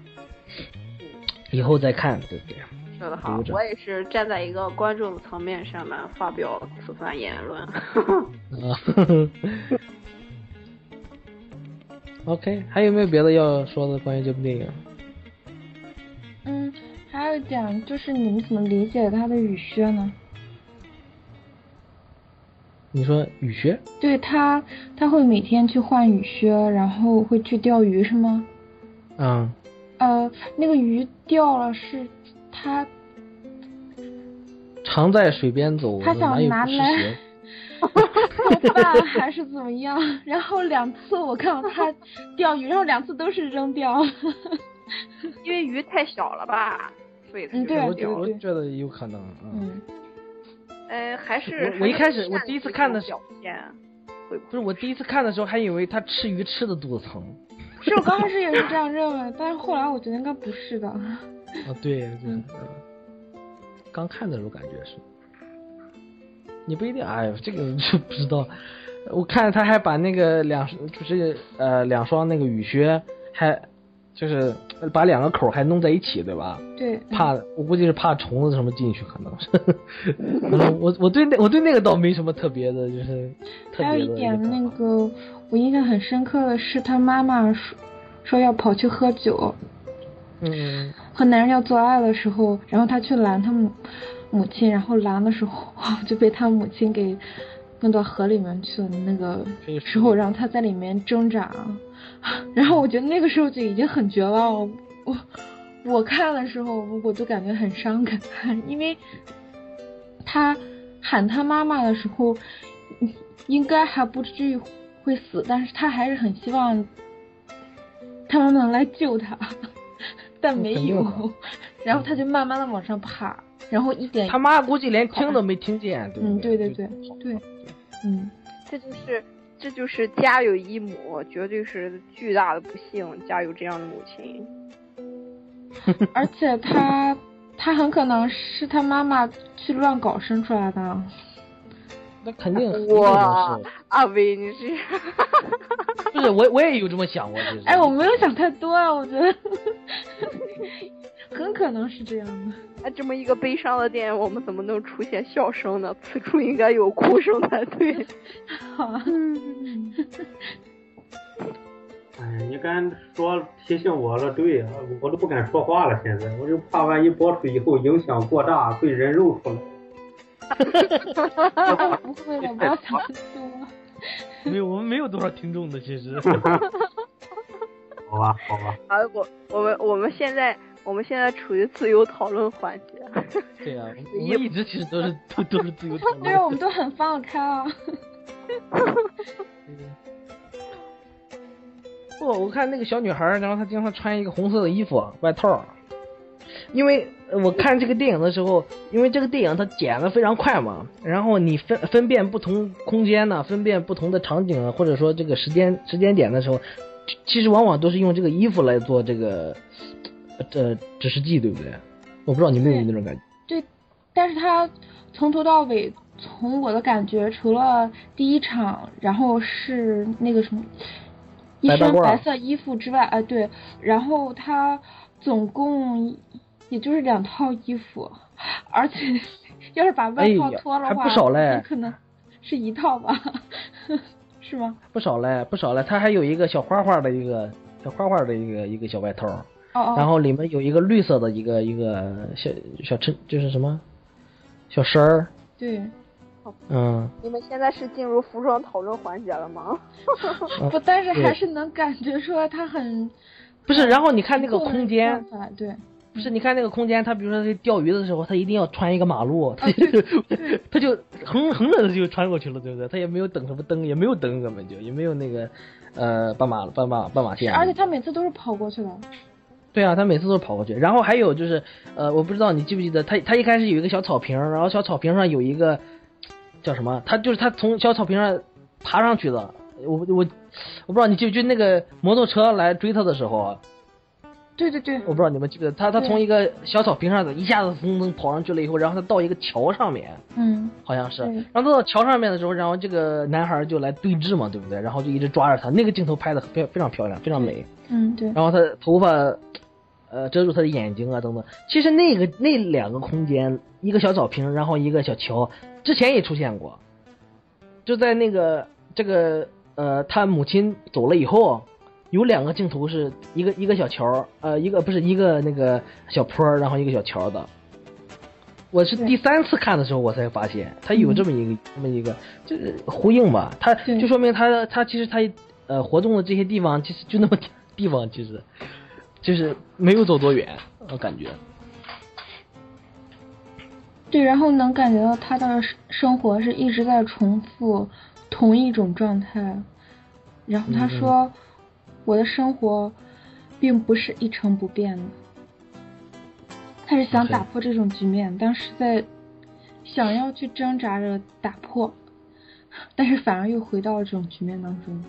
以后再看，对不对？说的好，我也是站在一个观众的层面上面发表此番言论。OK，还有没有别的要说的关于这部电影？嗯。还有讲，就是你们怎么理解他的雨靴呢？你说雨靴？对他，他会每天去换雨靴，然后会去钓鱼，是吗？嗯。呃，那个鱼掉了，是他常在水边走，他想拿来做饭还是怎么样？然后两次我看到他钓鱼，然后两次都是扔掉，因为鱼太小了吧。嗯，对，我我觉得有可能，嗯，呃，还是我我一开始我第一次看的表现，不是我第一次看的时候还以为他吃鱼吃的肚子疼，是我刚开始也是这样认为，但是后来我觉得应该不是的。啊，对 对，刚看的时候感觉是，你不一定，哎呦，这个就不知道。我看他还把那个两就是呃两双那个雨靴还。就是把两个口还弄在一起，对吧？对。怕我估计是怕虫子什么进去，可能是。我我对那我对那个倒没什么特别的，就是特别的。还有一点，那个我印象很深刻的是，他妈妈说说要跑去喝酒，嗯，和男人要做爱的时候，然后他去拦他母母亲，然后拦的时候 就被他母亲给弄到河里面去了。那个时候，让他在里面挣扎。然后我觉得那个时候就已经很绝望了，我我看的时候我就感觉很伤感，因为他喊他妈妈的时候，应该还不至于会死，但是他还是很希望他妈妈能来救他，但没有，然后他就慢慢的往上爬，然后一点他妈估计连听都没听见，嗯，对对？对对，嗯，这就是。这就是家有一母，绝对是巨大的不幸。家有这样的母亲，而且他他很可能是他妈妈去乱搞生出来的。那肯定哇，阿威你是？不是我我也有这么想过，其实。哎，我没有想太多啊，我觉得 很可能是这样的。哎，这么一个悲伤的电影，我们怎么能出现笑声呢？此处应该有哭声才对。好。哎，你刚说提醒我了？对呀，我都不敢说话了。现在我就怕万一播出以后影响过大，被人肉出来。不会的，不要想太多。没有，我们没有多少听众的，其实。好吧，好吧。啊，我我们我们现在。我们现在处于自由讨论环节。对呀，我们一直其实都是都都是自由讨论。对啊，我们都很放得开啊。不，我看那个小女孩，然后她经常穿一个红色的衣服外套。因为我看这个电影的时候，因为这个电影它剪的非常快嘛，然后你分分辨不同空间呢，分辨不同的场景啊，或者说这个时间时间点的时候。其实往往都是用这个衣服来做这个呃指示剂，对不对？我不知道你有没有那种感觉。对，但是他从头到尾，从我的感觉，除了第一场，然后是那个什么，一身白色衣服之外，啊对，然后他总共也就是两套衣服，而且要是把外套脱了话，还不少嘞，可能是一套吧，是吗？不少嘞，不少嘞，他还有一个小花花的一个小花花的一个一个小外套。然后里面有一个绿色的一个一个小小衬，就是什么小衫儿。对。嗯。你们现在是进入服装讨论环节了吗？不，但是还是能感觉出来他很。不是，然后你看那个空间。对。不是，你看那个空间，他比如说在钓鱼的时候，他一定要穿一个马路，他就 他就横横着就穿过去了，对不对？他也没有等什么灯，也没有灯，根本就也没有那个呃斑马斑马斑马线。而且他每次都是跑过去的。对啊，他每次都跑过去。然后还有就是，呃，我不知道你记不记得，他他一开始有一个小草坪，然后小草坪上有一个叫什么？他就是他从小草坪上爬上去的。我我我不知道你记不记得那个摩托车来追他的时候。对对对。我不知道你们记得，他他从一个小草坪上的一下子噔噔跑上去了以后，然后他到一个桥上面。嗯。好像是。然后到桥上面的时候，然后这个男孩就来对峙嘛，对不对？然后就一直抓着他，那个镜头拍的非非常漂亮，非常美。嗯，对。然后他头发。呃，遮住他的眼睛啊，等等。其实那个那两个空间，一个小草坪，然后一个小桥，之前也出现过。就在那个这个呃，他母亲走了以后，有两个镜头是一个一个小桥，呃，一个不是一个那个小坡，然后一个小桥的。我是第三次看的时候，我才发现他有这么一个这么一个，就是呼应吧。他就说明他他其实他呃活动的这些地方，其实就那么地方，其实。就是没有走多远，我感觉。对，然后能感觉到他的生活是一直在重复同一种状态。然后他说：“我的生活并不是一成不变的。”他是想打破这种局面，当时在想要去挣扎着打破，但是反而又回到了这种局面当中。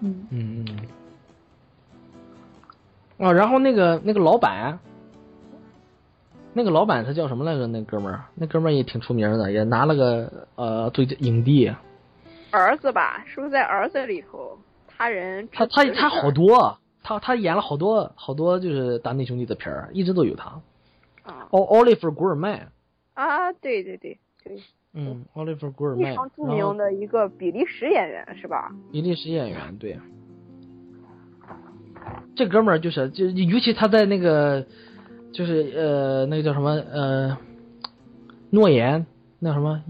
嗯嗯嗯。啊，然后那个那个老板，那个老板他叫什么来着？那哥们儿，那哥们儿也挺出名的，也拿了个呃最佳影帝。儿子吧，是不是在儿子里头？他人他他他好多，他他演了好多好多就是达内兄弟的片儿，一直都有他。啊。奥奥利弗古尔曼。啊，对对对对。嗯，奥利弗古尔曼。非常著名的一个比利时演员是吧？比利时演员，对。这哥们儿就是，就尤其他在那个，就是呃，那个叫什么呃，诺言，那什么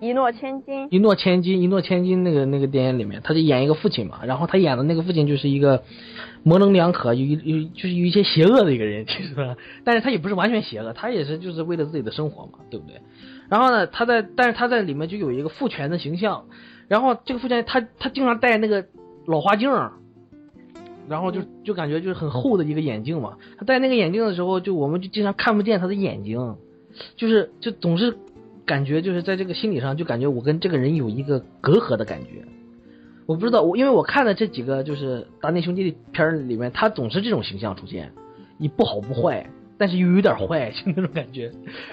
一一诺千金，一诺千金，一诺千金那个那个电影里面，他就演一个父亲嘛，然后他演的那个父亲就是一个模棱两可，有有就是有一些邪恶的一个人，其实，但是他也不是完全邪恶，他也是就是为了自己的生活嘛，对不对？然后呢，他在，但是他在里面就有一个父权的形象，然后这个父权他他经常戴那个老花镜。然后就就感觉就是很厚的一个眼镜嘛，他戴那个眼镜的时候，就我们就经常看不见他的眼睛，就是就总是感觉就是在这个心理上就感觉我跟这个人有一个隔阂的感觉。我不知道我因为我看的这几个就是达内兄弟的片儿里面，他总是这种形象出现，你不好不坏，但是又有点坏，就那种感觉，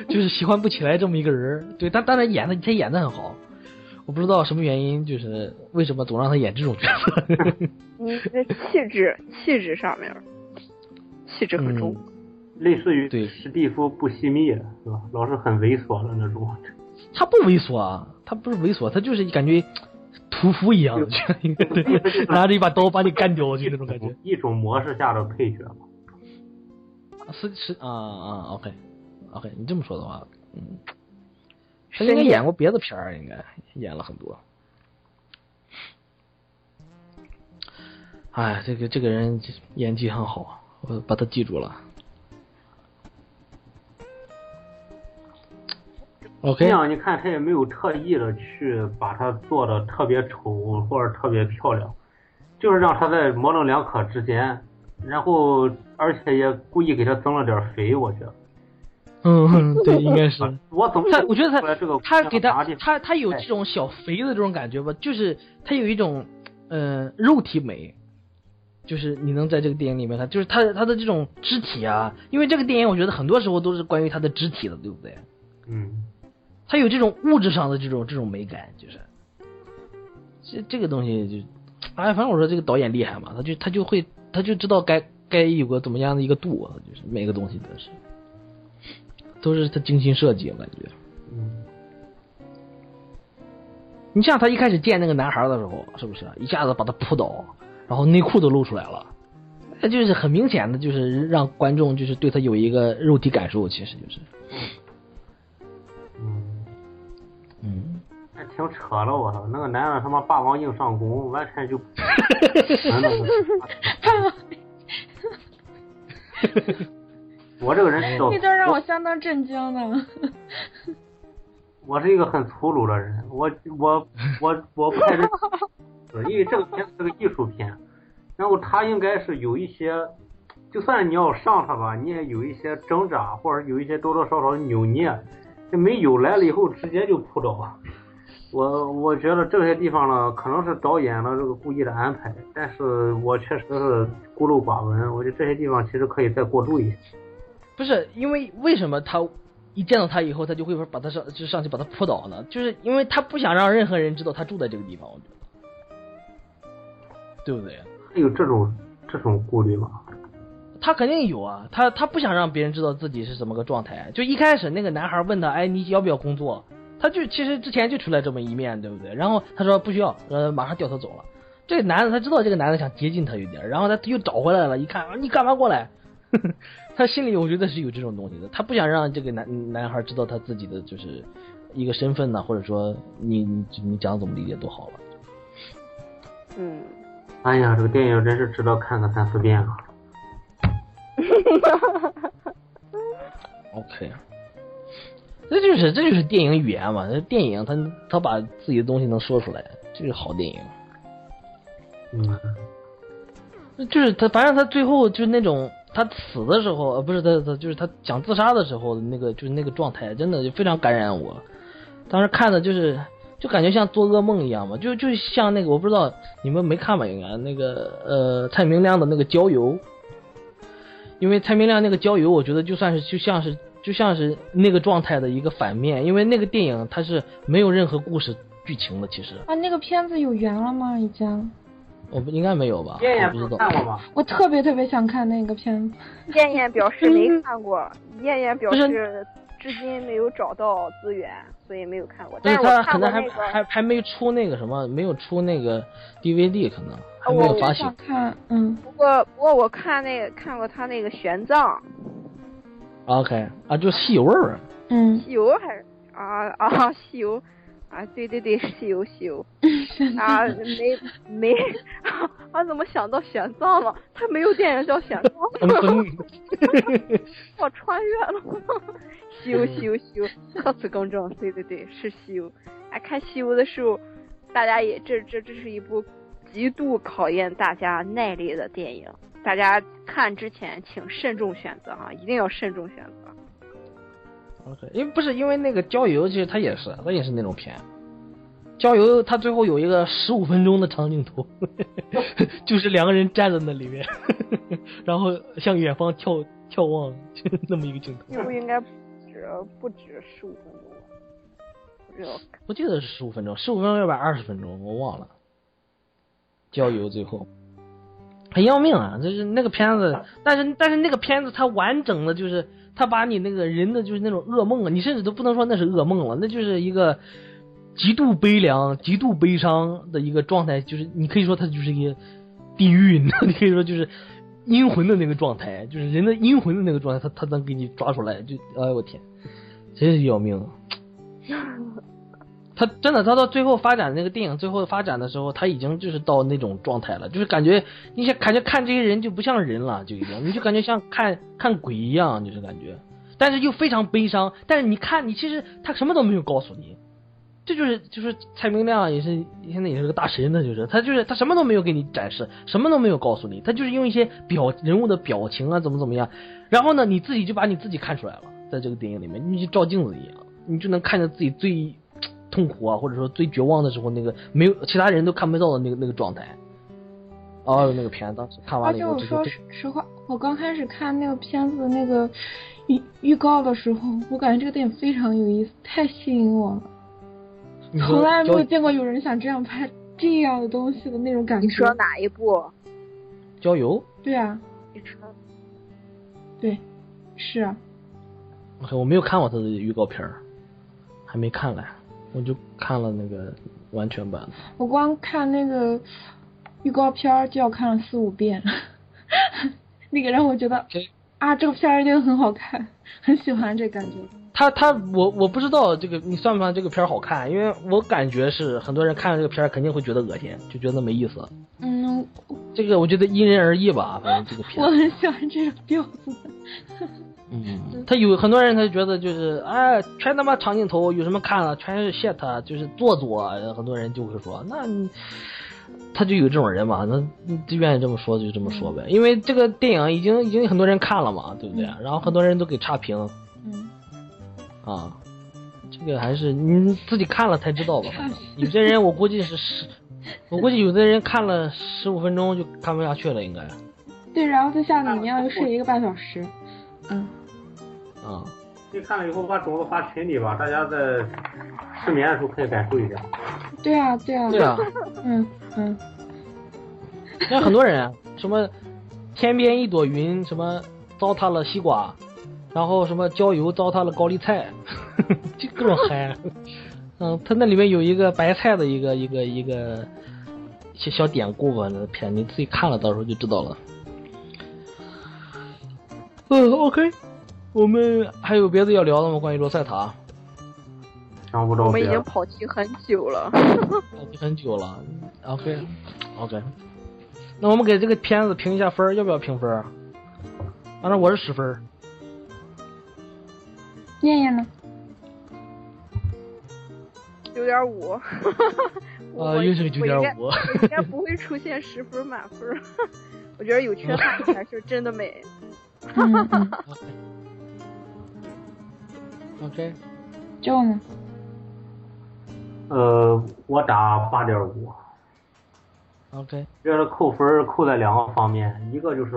就是喜欢不起来这么一个人。对，但当然演的他演的很好。我不知道什么原因，就是为什么总让他演这种角色？你的气质，气质上面，气质很重，类似于对史蒂夫布西密是吧？老是很猥琐的那种。他不猥琐啊，他不是猥琐，他就是感觉屠夫一样的，拿着一把刀把你干掉就那种感觉。一种模式下的配角嘛。是是啊啊，OK OK，你这么说的话，嗯。他应该演过别的片儿，应该演了很多。哎，这个这个人演技很好，我把他记住了。OK，这样你看他也没有特意的去把他做的特别丑或者特别漂亮，就是让他在模棱两可之间，然后而且也故意给他增了点肥，我觉得。嗯，对，应该是。他？我觉得他他给他他他有这种小肥的这种感觉吧，就是他有一种嗯肉体美，就是你能在这个电影里面他，就是他他的这种肢体啊，因为这个电影我觉得很多时候都是关于他的肢体的，对不对？嗯，他有这种物质上的这种这种美感，就是这这个东西就，哎，反正我说这个导演厉害嘛，他就他就会他就知道该该有个怎么样的一个度，就是每个东西都是都是他精心设计，我感觉。嗯，你像他一开始见那个男孩的时候，是不是一下子把他扑倒，然后内裤都露出来了？那就是很明显的，就是让观众就是对他有一个肉体感受，其实就是，嗯，嗯，还挺扯的，我操！那个男的他妈霸王硬上弓，完全就，真的是我这个人小，那段让我相当震惊的。我是一个很粗鲁的人，我我 我我不太认，因为这个片子是个艺术片，然后他应该是有一些，就算你要上他吧，你也有一些挣扎，或者有一些多多少少的扭捏，这没有来了以后直接就扑倒。我我觉得这些地方呢，可能是导演的这个故意的安排，但是我确实是孤陋寡闻，我觉得这些地方其实可以再过渡一些。不是因为为什么他一见到他以后，他就会把他上就上去把他扑倒呢？就是因为他不想让任何人知道他住在这个地方，我觉得，对不对？有这种这种顾虑吗？他肯定有啊，他他不想让别人知道自己是怎么个状态。就一开始那个男孩问他，哎，你要不要工作？他就其实之前就出来这么一面，对不对？然后他说不需要，呃，马上掉头走了。这个男的他知道这个男的想接近他一点，然后他又找回来了，一看啊，你干嘛过来？他心里我觉得是有这种东西的，他不想让这个男男孩知道他自己的就是一个身份呢，或者说你你你讲怎么理解都好了。嗯，哎呀，这个电影真是值得看个三四遍啊！OK，这就是这就是电影语言嘛，这电影他他把自己的东西能说出来，这是好电影。嗯，就是他，反正他最后就是那种他死的时候，呃，不是他他就是他想自杀的时候的那个就是那个状态，真的就非常感染我。当时看的就是就感觉像做噩梦一样嘛，就就像那个我不知道你们没看吧？应该那个呃蔡明亮的那个郊游，因为蔡明亮那个郊游，我觉得就算是就像是就像是那个状态的一个反面，因为那个电影它是没有任何故事剧情的，其实啊，那个片子有缘了吗？已经？我不应该没有吧？燕燕不看过吗？我特别特别想看那个片子。燕燕表示没看过，燕燕表示至今没有找到资源，所以没有看过。但是我他可能还还还没出那个什么，没有出那个 DVD，可能还哦没有发行我想。看，嗯，不过不过我看那个看过他那个玄奘 OK 啊，就西游味儿。嗯，西游还是啊啊西游啊对对对西游西游啊没没 啊怎么想到玄奘了？他没有电影叫玄奘，嗯 我穿越了。西游西游西游，特此更正，对对对，是西游。哎，看西游的时候，大家也这这这是一部极度考验大家耐力的电影，大家看之前请慎重选择哈，一定要慎重选择。OK，因为不是因为那个郊游，其实它也是，它也是那种片。郊游它最后有一个十五分钟的长镜头，就是两个人站在那里面，然后向远方眺眺望，就 那么一个镜头。这部应该不止不止十五分钟，不知道。我记得是十五分钟，十五分钟要不然二十分钟，我忘了。郊游最后很要命啊！就是那个片子，但是但是那个片子它完整的就是他把你那个人的就是那种噩梦啊，你甚至都不能说那是噩梦了，那就是一个极度悲凉、极度悲伤的一个状态，就是你可以说它就是一个地狱，你可以说就是阴魂的那个状态，就是人的阴魂的那个状态，他他能给你抓出来，就哎呦我天，真是要命。他真的，他到最后发展那个电影最后发展的时候，他已经就是到那种状态了，就是感觉你想感觉看这些人就不像人了，就已经你就感觉像看看鬼一样，就是感觉，但是又非常悲伤。但是你看，你其实他什么都没有告诉你，这就是就是蔡明亮也是现在也是个大神呢，就是他就是他什么都没有给你展示，什么都没有告诉你，他就是用一些表人物的表情啊怎么怎么样，然后呢你自己就把你自己看出来了，在这个电影里面，你就照镜子一样，你就能看着自己最痛苦啊，或者说最绝望的时候那个没有其他人都看不到的那个那个状态。啊，哦，那个片当时看完而且我了以后就说就实实话，我刚开始看那个片子的那个预预告的时候，我感觉这个电影非常有意思，太吸引我了。从来没有见过有人想这样拍这样的东西的那种感觉。你说哪一部？郊游，对啊，你说对，是啊，我没有看过他的预告片儿，还没看来，我就看了那个完全版。我光看那个预告片就要看了四五遍，那个让我觉得啊，这个片儿真的很好看，很喜欢这感觉。他他我我不知道这个你算不算这个片儿好看，因为我感觉是很多人看了这个片儿肯定会觉得恶心，就觉得没意思。嗯，这个我觉得因人而异吧，反正这个片我，很喜欢这种调子的。嗯，他有很多人他就觉得就是哎，全他妈长镜头，有什么看了，全是 shit，就是做作，很多人就会说，那你他就有这种人嘛，那就愿意这么说就这么说呗，因为这个电影已经已经很多人看了嘛，对不对？然后很多人都给差评嗯，啊，这个还是你自己看了才知道吧。反 正有些人我估计是十，我估计有的人看了十五分钟就看不下去了，应该对，然后就像你一样，又睡一个半小时。嗯，啊。你看了以后把种子发群里吧，大家在失眠的时候可以感受一下。对啊，对啊，对啊，嗯嗯，那很多人啊什么天边一朵云，什么糟蹋了西瓜，然后什么郊游糟蹋了高丽菜，就各种嗨。嗯，他那里面有一个白菜的一个一个一个小小典故吧，那片你自己看了，到时候就知道了。嗯，OK，我们还有别的要聊的吗？关于罗塞塔，差不多我们已。经跑题很久了。跑题很久了。OK，OK，、那我们给这个片子评一下分儿，要不要评分？反正我是十分儿。念念呢？九点五。我呃，又是个九点我应该五。应该不会出现十分满分。我觉得有缺憾才是真的美。嗯嗯，OK，就呢？呃，我打八点五。OK，这是扣分扣在两个方面，一个就是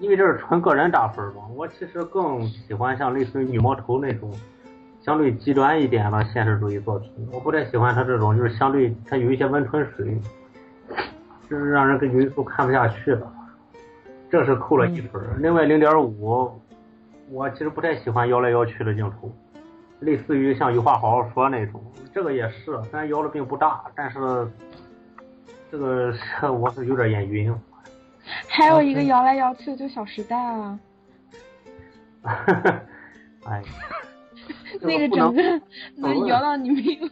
因为这是纯个人打分嘛，我其实更喜欢像类似于女魔头那种相对极端一点的现实主义作品，我不太喜欢他这种就是相对他有一些温春水，就是让人有一时候看不下去了。这是扣了一分儿，另外零点五，我其实不太喜欢摇来摇去的镜头，类似于像有话好好说那种，这个也是，虽然摇的并不大，但是。这个是 我是有点眼晕。还有一个摇来摇去的就《小时代》啊，哎，那个整个能摇到你没有。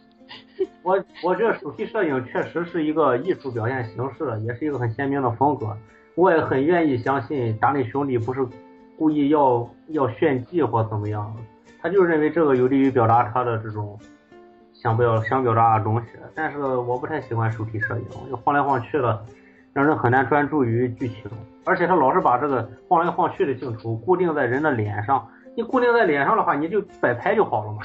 我我觉得手机摄影确实是一个艺术表现形式，也是一个很鲜明的风格。我也很愿意相信达内兄弟不是故意要要炫技或怎么样，他就认为这个有利于表达他的这种想表想表达的东西。但是我不太喜欢手提摄影，就晃来晃去的，让人很难专注于剧情。而且他老是把这个晃来晃去的镜头固定在人的脸上，你固定在脸上的话，你就摆拍就好了嘛。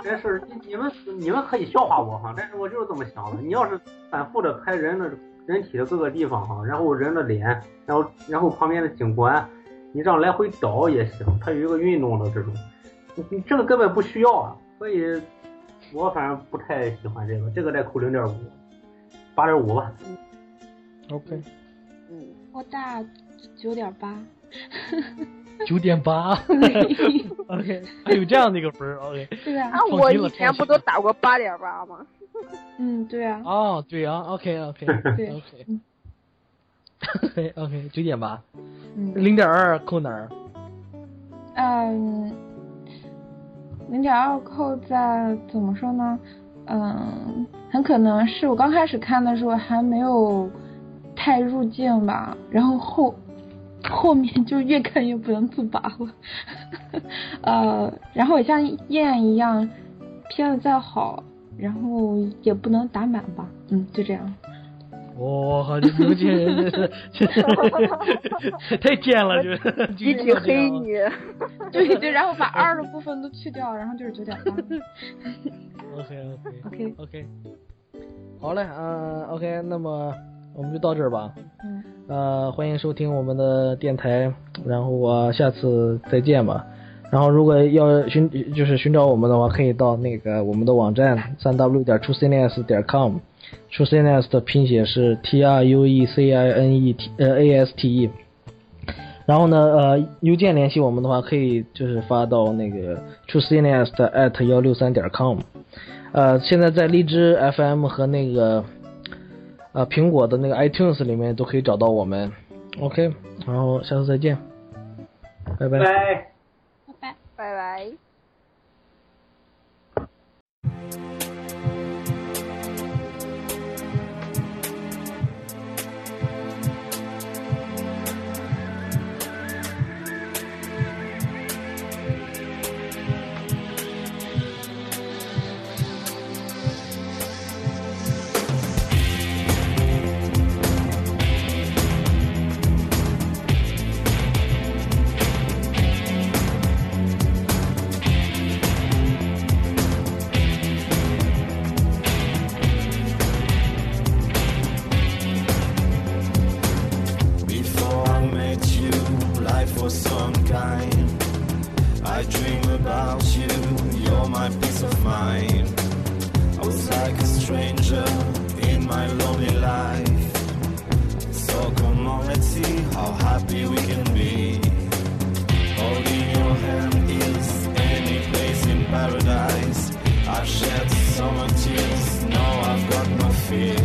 这事你你们你们可以笑话我哈，但是我就是这么想的。你要是反复的拍人的人体的各个地方哈，然后人的脸，然后然后旁边的景观，你这样来回倒也行，它有一个运动的这种，你你这个根本不需要啊。所以，我反正不太喜欢这个，这个再扣零点五，八点五吧。OK，嗯，我打九点八。九点八。OK，还有这样的一个分儿。OK，对啊啊，，我以前不都打过八点八吗？嗯，对啊，哦，对啊，OK，OK，OK，九点八，嗯零点二扣哪儿？嗯，零点二扣在怎么说呢？嗯，很可能是我刚开始看的时候还没有太入镜吧，然后后后面就越看越不能自拔了。呃，然后也像燕一样，片子再好，然后也不能打满吧。嗯，就这样。我靠，你们这些人真是太贱了，就集体黑你。对对，然后把二的部分都去掉，然后就是九点八。OK OK OK，OK，好嘞，嗯、o k 那么我们就到这儿吧。嗯，呃，欢迎收听我们的电台，然后我下次再见吧。然后如果要寻就是寻找我们的话，可以到那个我们的网站三 w 点 truecns 点 com，truecns 的拼写是 t r u e c i n e t 呃 a s t e。然后呢，呃，邮件联系我们的话，可以就是发到那个 truecns at 幺六三点 com。呃，现在在荔枝 FM 和那个呃苹果的那个 iTunes 里面都可以找到我们。OK，然后下次再见，拜拜。拜。拜拜。拜 stranger in my lonely life. So come on, let's see how happy we can be. Holding your hand is any place in paradise. I've shed so summer tears, now I've got no fears.